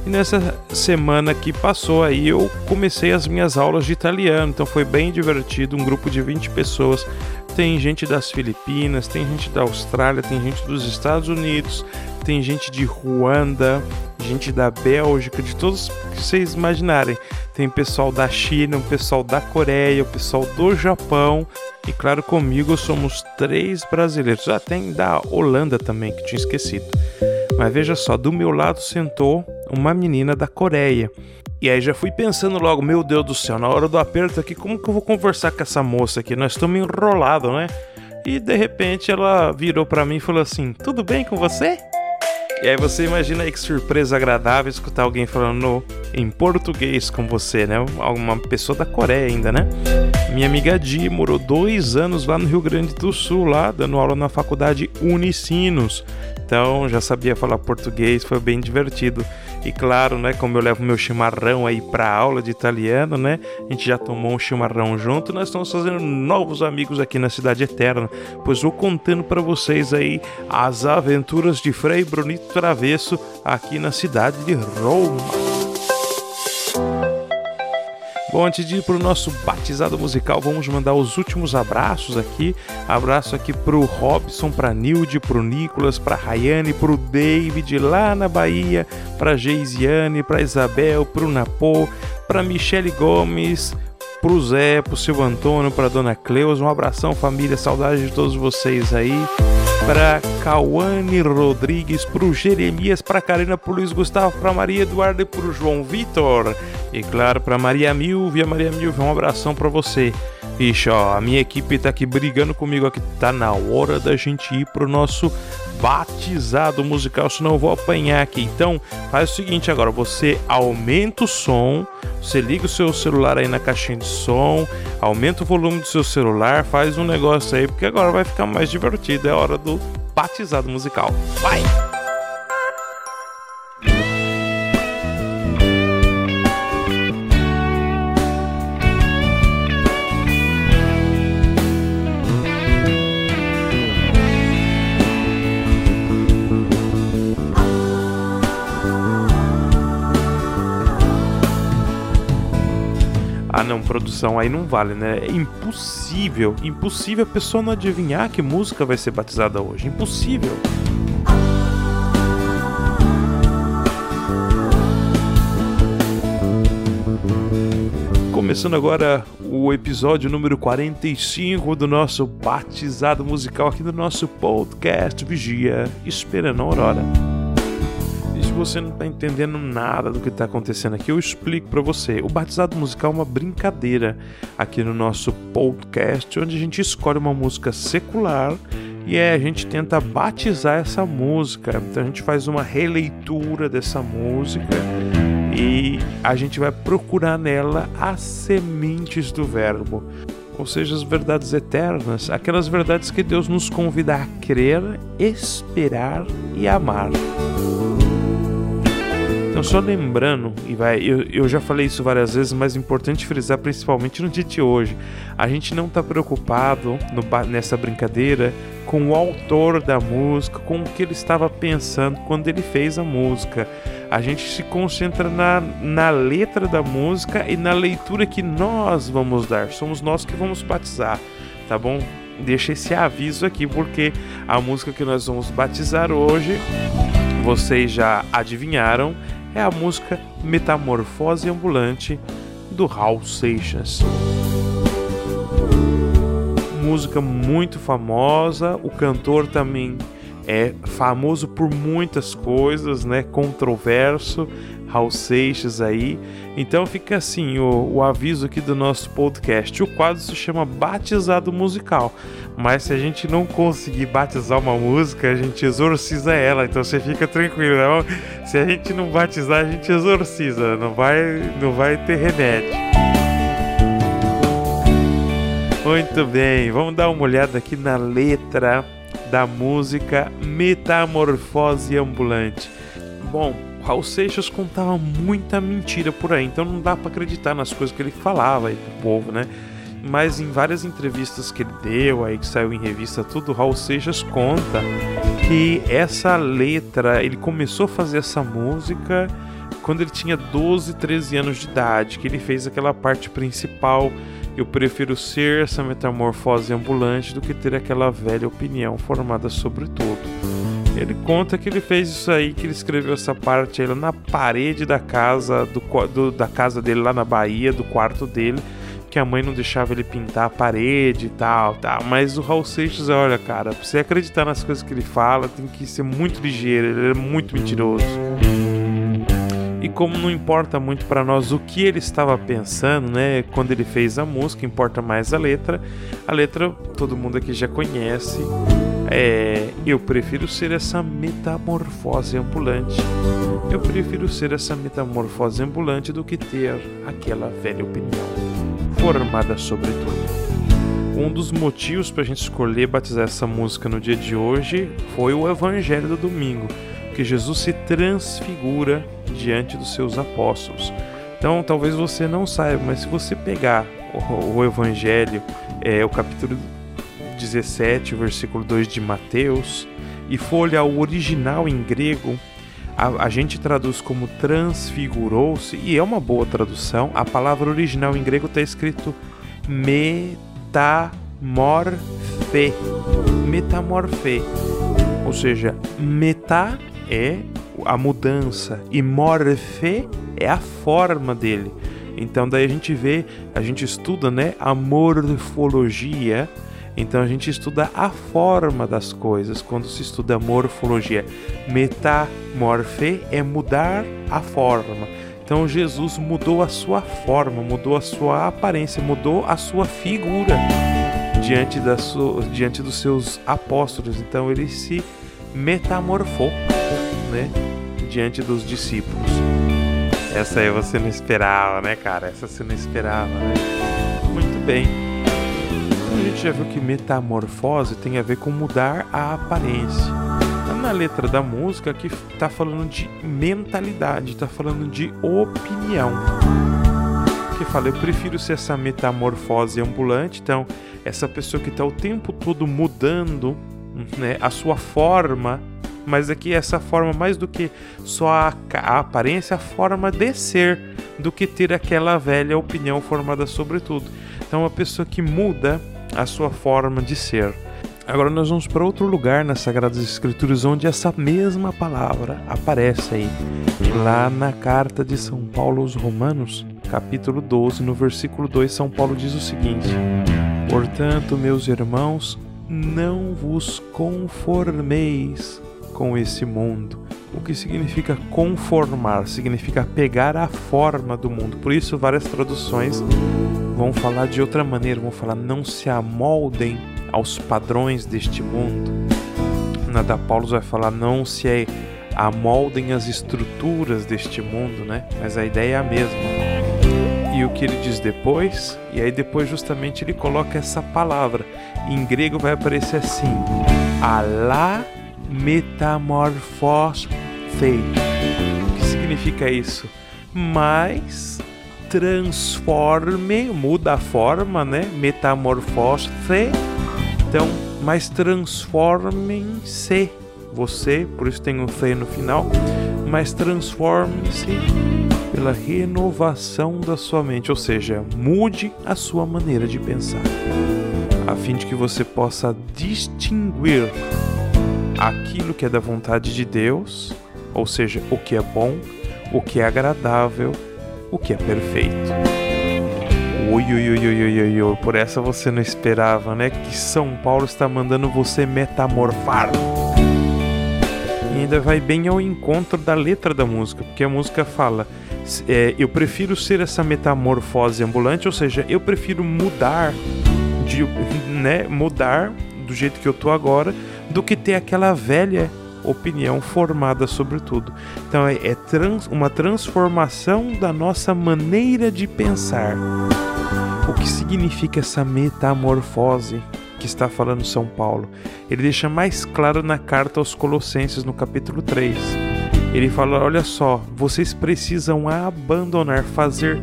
E nessa semana que passou aí, eu comecei as minhas aulas de italiano, então foi bem divertido, um grupo de 20 pessoas tem gente das Filipinas, tem gente da Austrália, tem gente dos Estados Unidos, tem gente de Ruanda, gente da Bélgica, de todos que vocês imaginarem. Tem pessoal da China, o pessoal da Coreia, o pessoal do Japão. E claro, comigo somos três brasileiros. Ah, tem da Holanda também, que tinha esquecido. Mas veja só, do meu lado sentou uma menina da Coreia. E aí já fui pensando logo, meu Deus do céu, na hora do aperto aqui, como que eu vou conversar com essa moça aqui? Nós estamos enrolados, né? E de repente ela virou para mim e falou assim: Tudo bem com você? E aí você imagina aí que surpresa agradável escutar alguém falando em português com você, né? Uma pessoa da Coreia ainda, né? Minha amiga Di morou dois anos lá no Rio Grande do Sul, lá dando aula na faculdade Unicinos. Então já sabia falar português, foi bem divertido. E claro, né, como eu levo meu chimarrão aí para aula de italiano, né? A gente já tomou um chimarrão junto, nós estamos fazendo novos amigos aqui na cidade eterna, pois vou contando para vocês aí as aventuras de Frei Brunito Travesso aqui na cidade de Roma. Bom, antes de ir para o nosso batizado musical, vamos mandar os últimos abraços aqui. Abraço aqui para o Robson, para Nilde, para o Nicolas, para Rayane, para o David lá na Bahia, para Geisiane, para Isabel, para o Napô, para Michele Gomes, para o Zé, para o Silvio Antônio, para Dona Cleus. Um abração, família, saudade de todos vocês aí para Cauane Rodrigues, para o Jeremias, para Karina, para Luiz Gustavo, para Maria Eduarda e para o João Vitor. E claro, para Maria Milvia, Maria Milvia, um abração para você. Ixi, ó, a minha equipe tá aqui brigando comigo aqui. Tá na hora da gente ir pro nosso batizado musical, senão eu vou apanhar aqui. Então, faz o seguinte agora, você aumenta o som, você liga o seu celular aí na caixinha de som, aumenta o volume do seu celular, faz um negócio aí, porque agora vai ficar mais divertido. É hora do batizado musical. Vai! Produção aí não vale, né? É impossível, impossível a pessoa não adivinhar que música vai ser batizada hoje. Impossível. Começando agora o episódio número 45 do nosso batizado musical aqui do nosso podcast Vigia Esperando a Aurora. Você não está entendendo nada do que está acontecendo aqui, eu explico para você. O batizado musical é uma brincadeira aqui no nosso podcast, onde a gente escolhe uma música secular e é, a gente tenta batizar essa música. Então a gente faz uma releitura dessa música e a gente vai procurar nela as sementes do Verbo, ou seja, as verdades eternas, aquelas verdades que Deus nos convida a crer, esperar e amar. Então, só lembrando, e vai, eu, eu já falei isso várias vezes, mas é importante frisar, principalmente no dia de hoje, a gente não está preocupado no, nessa brincadeira com o autor da música, com o que ele estava pensando quando ele fez a música a gente se concentra na, na letra da música e na leitura que nós vamos dar. Somos nós que vamos batizar, tá bom? Deixa esse aviso aqui, porque a música que nós vamos batizar hoje, vocês já adivinharam, é a música Metamorfose Ambulante do Raul Seixas música muito famosa. O cantor também é famoso por muitas coisas, né? Controverso, Raul Seixas aí. Então fica assim o, o, aviso aqui do nosso podcast. O quadro se chama Batizado Musical. Mas se a gente não conseguir batizar uma música, a gente exorciza ela. Então você fica tranquilo, não? Se a gente não batizar, a gente exorciza. Não vai, não vai ter remédio. Muito bem, vamos dar uma olhada aqui na letra da música Metamorfose Ambulante. Bom, Raul Seixas contava muita mentira por aí, então não dá para acreditar nas coisas que ele falava aí pro povo, né? Mas em várias entrevistas que ele deu, aí que saiu em revista, tudo, Raul Seixas conta que essa letra, ele começou a fazer essa música quando ele tinha 12, 13 anos de idade, que ele fez aquela parte principal eu prefiro ser essa metamorfose ambulante do que ter aquela velha opinião formada sobre tudo. Ele conta que ele fez isso aí, que ele escreveu essa parte aí na parede da casa do, do, da casa dele lá na Bahia, do quarto dele, que a mãe não deixava ele pintar a parede e tal, tal. Mas o Raul Seixas, olha, cara, pra você acreditar nas coisas que ele fala, tem que ser muito ligeiro, ele é muito mentiroso. E como não importa muito para nós o que ele estava pensando, né, quando ele fez a música, importa mais a letra. A letra todo mundo aqui já conhece. É, eu prefiro ser essa metamorfose ambulante. Eu prefiro ser essa metamorfose ambulante do que ter aquela velha opinião formada sobre tudo. Um dos motivos para a gente escolher batizar essa música no dia de hoje foi o Evangelho do domingo, que Jesus se transfigura diante dos seus apóstolos. Então, talvez você não saiba, mas se você pegar o, o Evangelho, é, o capítulo 17, versículo 2 de Mateus, e for olhar o original em grego, a, a gente traduz como transfigurou-se, e é uma boa tradução. A palavra original em grego está escrito metamorfe. Metamorfe. Ou seja, meta é a mudança e morfe é a forma dele. Então daí a gente vê, a gente estuda, né, a morfologia. Então a gente estuda a forma das coisas quando se estuda morfologia. Metamorfe é mudar a forma. Então Jesus mudou a sua forma, mudou a sua aparência, mudou a sua figura diante, da sua, diante dos seus apóstolos. Então ele se metamorfou, né? diante dos discípulos. Essa aí você não esperava, né, cara? Essa você não esperava, né? Muito bem. A gente já viu que metamorfose tem a ver com mudar a aparência. Na letra da música que está falando de mentalidade, está falando de opinião. Que fala, eu prefiro ser essa metamorfose ambulante, então essa pessoa que está o tempo todo mudando né, a sua forma mas aqui essa forma mais do que só a, a aparência, a forma de ser, do que ter aquela velha opinião formada sobre tudo. Então, uma pessoa que muda a sua forma de ser. Agora nós vamos para outro lugar nas Sagradas Escrituras onde essa mesma palavra aparece aí. Lá na carta de São Paulo aos Romanos, capítulo 12, no versículo 2, São Paulo diz o seguinte: Portanto, meus irmãos, não vos conformeis com esse mundo. O que significa conformar? Significa pegar a forma do mundo. Por isso, várias traduções vão falar de outra maneira, vão falar não se amoldem aos padrões deste mundo. Na da Paulo vai falar não se amoldem às estruturas deste mundo, né? Mas a ideia é a mesma. E o que ele diz depois? E aí depois justamente ele coloca essa palavra. Em grego vai aparecer assim: alá metamorfose. O que significa isso? Mas transforme, muda a forma, né? Metamorfose. Então, mas transformem-se. Você, por isso tem um C no final, mas transforme-se pela renovação da sua mente, ou seja, mude a sua maneira de pensar, a fim de que você possa distinguir aquilo que é da vontade de Deus, ou seja, o que é bom, o que é agradável o que é perfeito. Ui, ui, ui, ui, ui, ui, por essa você não esperava, né? Que São Paulo está mandando você metamorfar. E ainda vai bem ao encontro da letra da música, porque a música fala: é, eu prefiro ser essa metamorfose ambulante, ou seja, eu prefiro mudar, de, *laughs* né? Mudar do jeito que eu tô agora, do que ter aquela velha opinião formada sobre tudo. Então é, é trans, uma transformação da nossa maneira de pensar. O que significa essa metamorfose que está falando São Paulo? Ele deixa mais claro na carta aos Colossenses, no capítulo 3. Ele fala: olha só, vocês precisam abandonar, fazer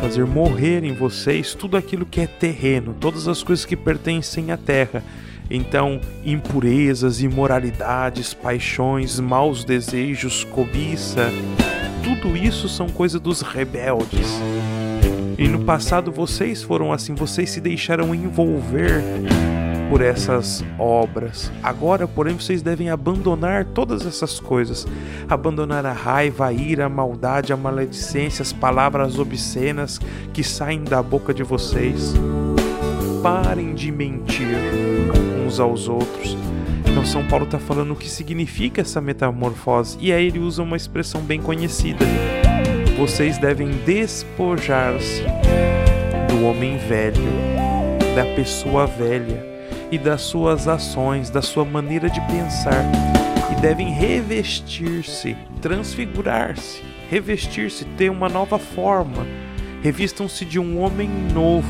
fazer morrer em vocês tudo aquilo que é terreno, todas as coisas que pertencem à terra então, impurezas, imoralidades, paixões, maus desejos, cobiça, tudo isso são coisa dos rebeldes. E no passado vocês foram assim, vocês se deixaram envolver por essas obras. Agora, porém, vocês devem abandonar todas essas coisas. Abandonar a raiva, a ira, a maldade, a maledicência, as palavras obscenas que saem da boca de vocês. Parem de mentir uns aos outros. Então São Paulo está falando o que significa essa metamorfose e aí ele usa uma expressão bem conhecida. Vocês devem despojar-se do homem velho, da pessoa velha e das suas ações, da sua maneira de pensar e devem revestir-se, transfigurar-se, revestir-se, ter uma nova forma. Revistam-se de um homem novo.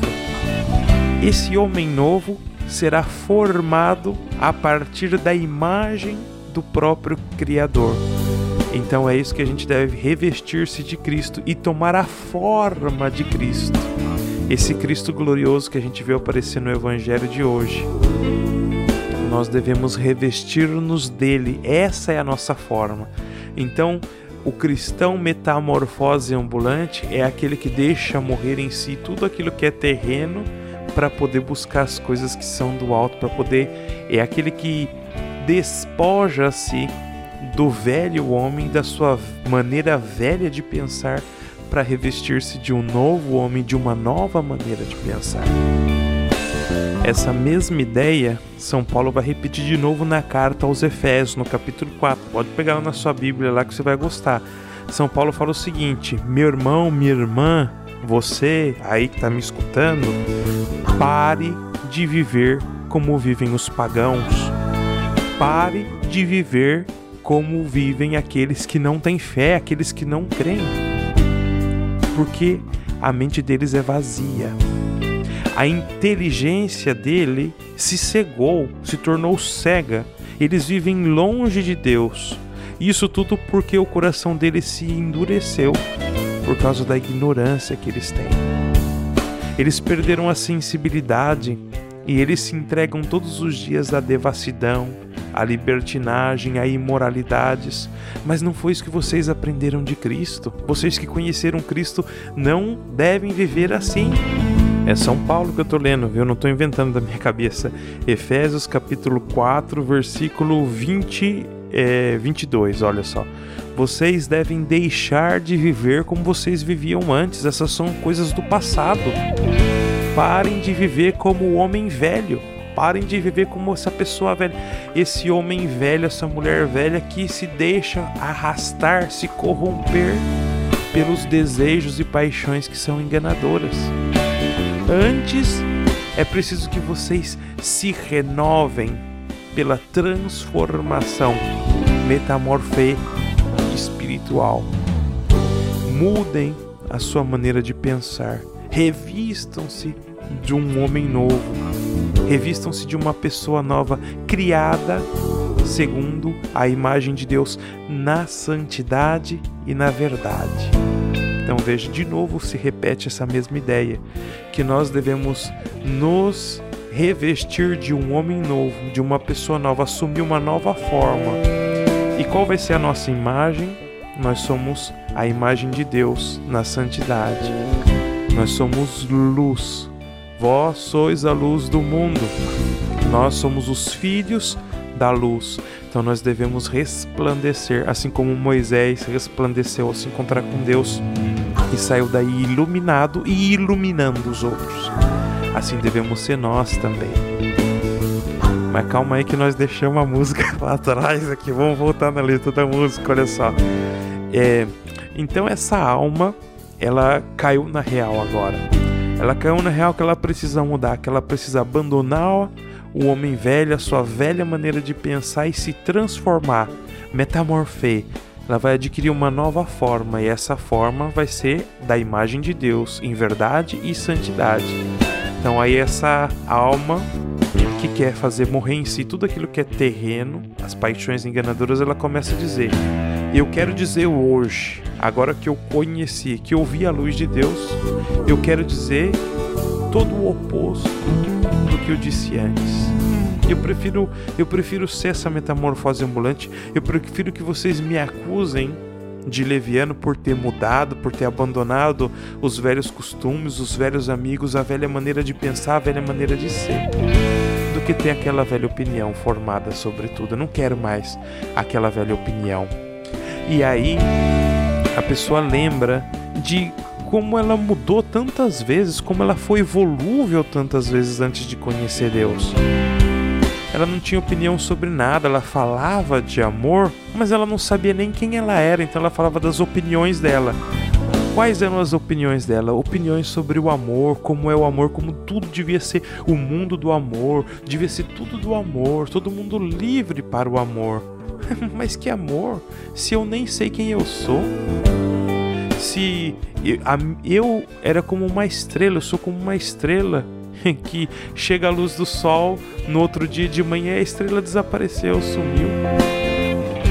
Esse homem novo será formado a partir da imagem do próprio Criador. Então é isso que a gente deve revestir-se de Cristo e tomar a forma de Cristo. Esse Cristo glorioso que a gente vê aparecer no Evangelho de hoje. Nós devemos revestir-nos dele, essa é a nossa forma. Então, o cristão metamorfose ambulante é aquele que deixa morrer em si tudo aquilo que é terreno para poder buscar as coisas que são do alto, para poder é aquele que despoja-se do velho homem, da sua maneira velha de pensar, para revestir-se de um novo homem, de uma nova maneira de pensar. Essa mesma ideia, São Paulo vai repetir de novo na carta aos Efésios, no capítulo 4. Pode pegar na sua Bíblia lá que você vai gostar. São Paulo fala o seguinte: Meu irmão, minha irmã, você aí que está me escutando, pare de viver como vivem os pagãos. Pare de viver como vivem aqueles que não têm fé, aqueles que não creem. Porque a mente deles é vazia. A inteligência dele se cegou, se tornou cega. Eles vivem longe de Deus. Isso tudo porque o coração deles se endureceu por causa da ignorância que eles têm. Eles perderam a sensibilidade e eles se entregam todos os dias à devassidão, a libertinagem, a imoralidades. Mas não foi isso que vocês aprenderam de Cristo. Vocês que conheceram Cristo não devem viver assim. É São Paulo que eu tô lendo, viu? Não tô inventando da minha *laughs* cabeça. Efésios capítulo 4, versículo 20, é, 22, olha só. Vocês devem deixar de viver como vocês viviam antes. Essas são coisas do passado. Parem de viver como o homem velho. Parem de viver como essa pessoa velha. Esse homem velho, essa mulher velha que se deixa arrastar, se corromper pelos desejos e paixões que são enganadoras. Antes, é preciso que vocês se renovem pela transformação, metamorfe espiritual. Mudem a sua maneira de pensar. Revistam-se de um homem novo. Revistam-se de uma pessoa nova, criada segundo a imagem de Deus na santidade e na verdade. Então veja, de novo se repete essa mesma ideia, que nós devemos nos revestir de um homem novo, de uma pessoa nova, assumir uma nova forma. E qual vai ser a nossa imagem? Nós somos a imagem de Deus na santidade. Nós somos luz. Vós sois a luz do mundo. Nós somos os filhos da luz. Então nós devemos resplandecer, assim como Moisés resplandeceu ao se encontrar com Deus e saiu daí iluminado e iluminando os outros. Assim devemos ser nós também. Mas calma aí que nós deixamos a música *laughs* para trás aqui. Vamos voltar na letra da música, olha só. É, então essa alma, ela caiu na real agora. Ela caiu na real que ela precisa mudar, que ela precisa abandonar o homem velho, a sua velha maneira de pensar e se transformar, metamorfe. Ela vai adquirir uma nova forma e essa forma vai ser da imagem de Deus em verdade e santidade. Então aí essa alma que quer fazer morrer em si tudo aquilo que é terreno, as paixões enganadoras, ela começa a dizer: Eu quero dizer hoje, agora que eu conheci, que eu vi a luz de Deus, eu quero dizer todo o oposto do que eu disse antes. Eu prefiro, eu prefiro ser essa metamorfose ambulante. Eu prefiro que vocês me acusem de leviano por ter mudado, por ter abandonado os velhos costumes, os velhos amigos, a velha maneira de pensar, a velha maneira de ser, do que ter aquela velha opinião formada sobre tudo. Eu não quero mais aquela velha opinião. E aí a pessoa lembra de como ela mudou tantas vezes, como ela foi volúvel tantas vezes antes de conhecer Deus. Ela não tinha opinião sobre nada, ela falava de amor, mas ela não sabia nem quem ela era, então ela falava das opiniões dela. Quais eram as opiniões dela? Opiniões sobre o amor, como é o amor, como tudo devia ser o mundo do amor, devia ser tudo do amor, todo mundo livre para o amor. *laughs* mas que amor, se eu nem sei quem eu sou? Se eu, a, eu era como uma estrela, eu sou como uma estrela que chega a luz do sol, no outro dia de manhã a estrela desapareceu, sumiu.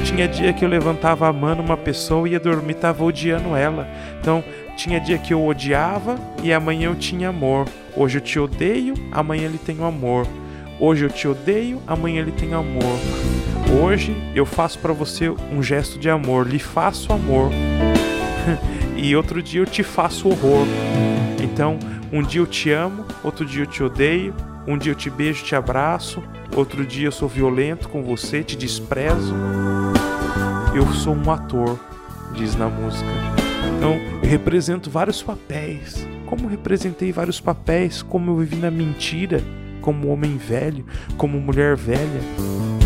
Tinha dia que eu levantava a mão numa pessoa e ia dormir, tava odiando ela. Então, tinha dia que eu odiava e amanhã eu tinha amor. Hoje eu te odeio, amanhã ele tem amor. Hoje eu te odeio, amanhã ele tem amor. Hoje eu faço para você um gesto de amor, lhe faço amor. *laughs* e outro dia eu te faço horror. Então, um dia eu te amo, outro dia eu te odeio, um dia eu te beijo, te abraço, outro dia eu sou violento com você, te desprezo. Eu sou um ator, diz na música. Então, eu represento vários papéis. Como representei vários papéis, como eu vivi na mentira, como homem velho, como mulher velha.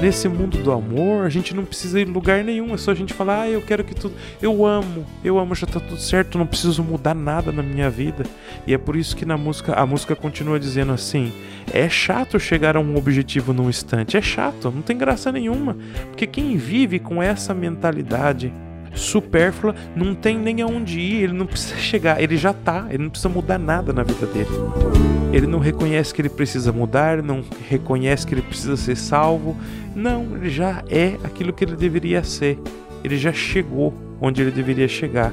Nesse mundo do amor, a gente não precisa ir em lugar nenhum, é só a gente falar, ah, eu quero que tudo. Eu amo, eu amo, já tá tudo certo, não preciso mudar nada na minha vida. E é por isso que na música, a música continua dizendo assim: é chato chegar a um objetivo num instante, é chato, não tem graça nenhuma. Porque quem vive com essa mentalidade supérflua não tem nem aonde ir, ele não precisa *laughs* chegar, ele já tá, ele não precisa mudar nada na vida dele. Ele não reconhece que ele precisa mudar, não reconhece que ele precisa ser salvo. Não, ele já é aquilo que ele deveria ser. Ele já chegou onde ele deveria chegar.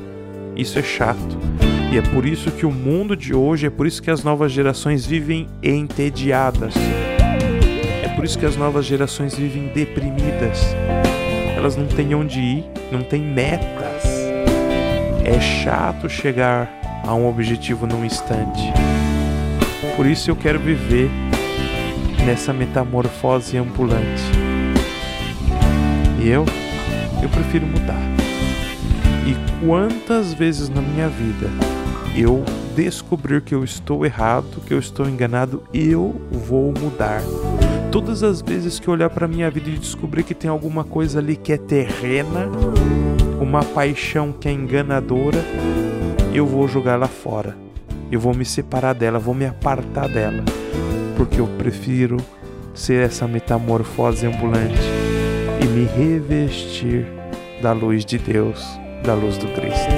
Isso é chato. E é por isso que o mundo de hoje, é por isso que as novas gerações vivem entediadas Por isso que as novas gerações vivem deprimidas. Elas não têm onde ir, não têm metas. É chato chegar a um objetivo num instante. Por isso eu quero viver nessa metamorfose ambulante. E eu, eu prefiro mudar. E quantas vezes na minha vida eu descobrir que eu estou errado, que eu estou enganado, eu vou mudar. Todas as vezes que olhar para minha vida e descobrir que tem alguma coisa ali que é terrena, uma paixão que é enganadora, eu vou jogar lá fora. Eu vou me separar dela, vou me apartar dela, porque eu prefiro ser essa metamorfose ambulante e me revestir da luz de Deus, da luz do Cristo.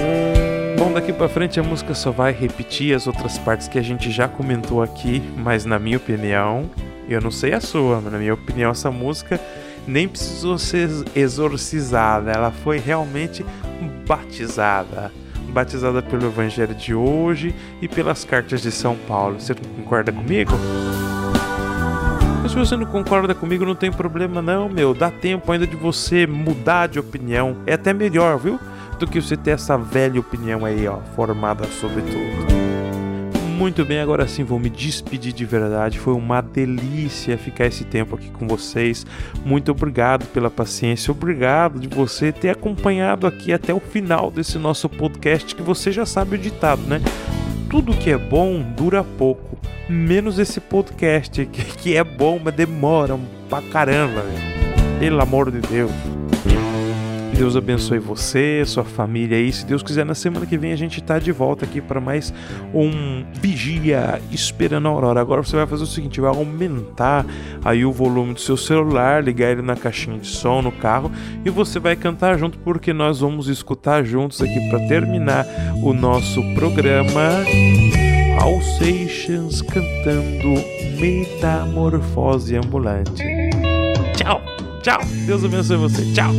Bom, daqui para frente a música só vai repetir as outras partes que a gente já comentou aqui, mas na minha opinião, eu não sei a sua, mas na minha opinião essa música nem precisou ser exorcizada, ela foi realmente batizada. Batizada pelo Evangelho de hoje e pelas cartas de São Paulo. Você concorda comigo? Mas se você não concorda comigo, não tem problema não, meu. Dá tempo ainda de você mudar de opinião. É até melhor, viu? Do que você ter essa velha opinião aí, ó, formada sobre tudo. Muito bem, agora sim vou me despedir de verdade. Foi uma delícia ficar esse tempo aqui com vocês. Muito obrigado pela paciência, obrigado de você ter acompanhado aqui até o final desse nosso podcast, que você já sabe o ditado, né? Tudo que é bom dura pouco, menos esse podcast *laughs* que, é bom, mas demora pra caramba, pelo amor de Deus. Deus abençoe você, sua família aí. Se Deus quiser, na semana que vem a gente tá de volta aqui para mais um Vigia Esperando a Aurora. Agora você vai fazer o seguinte: vai aumentar aí o volume do seu celular, ligar ele na caixinha de som no carro e você vai cantar junto, porque nós vamos escutar juntos aqui para terminar o nosso programa. All cantando Metamorfose Ambulante. Tchau, tchau. Deus abençoe você. Tchau.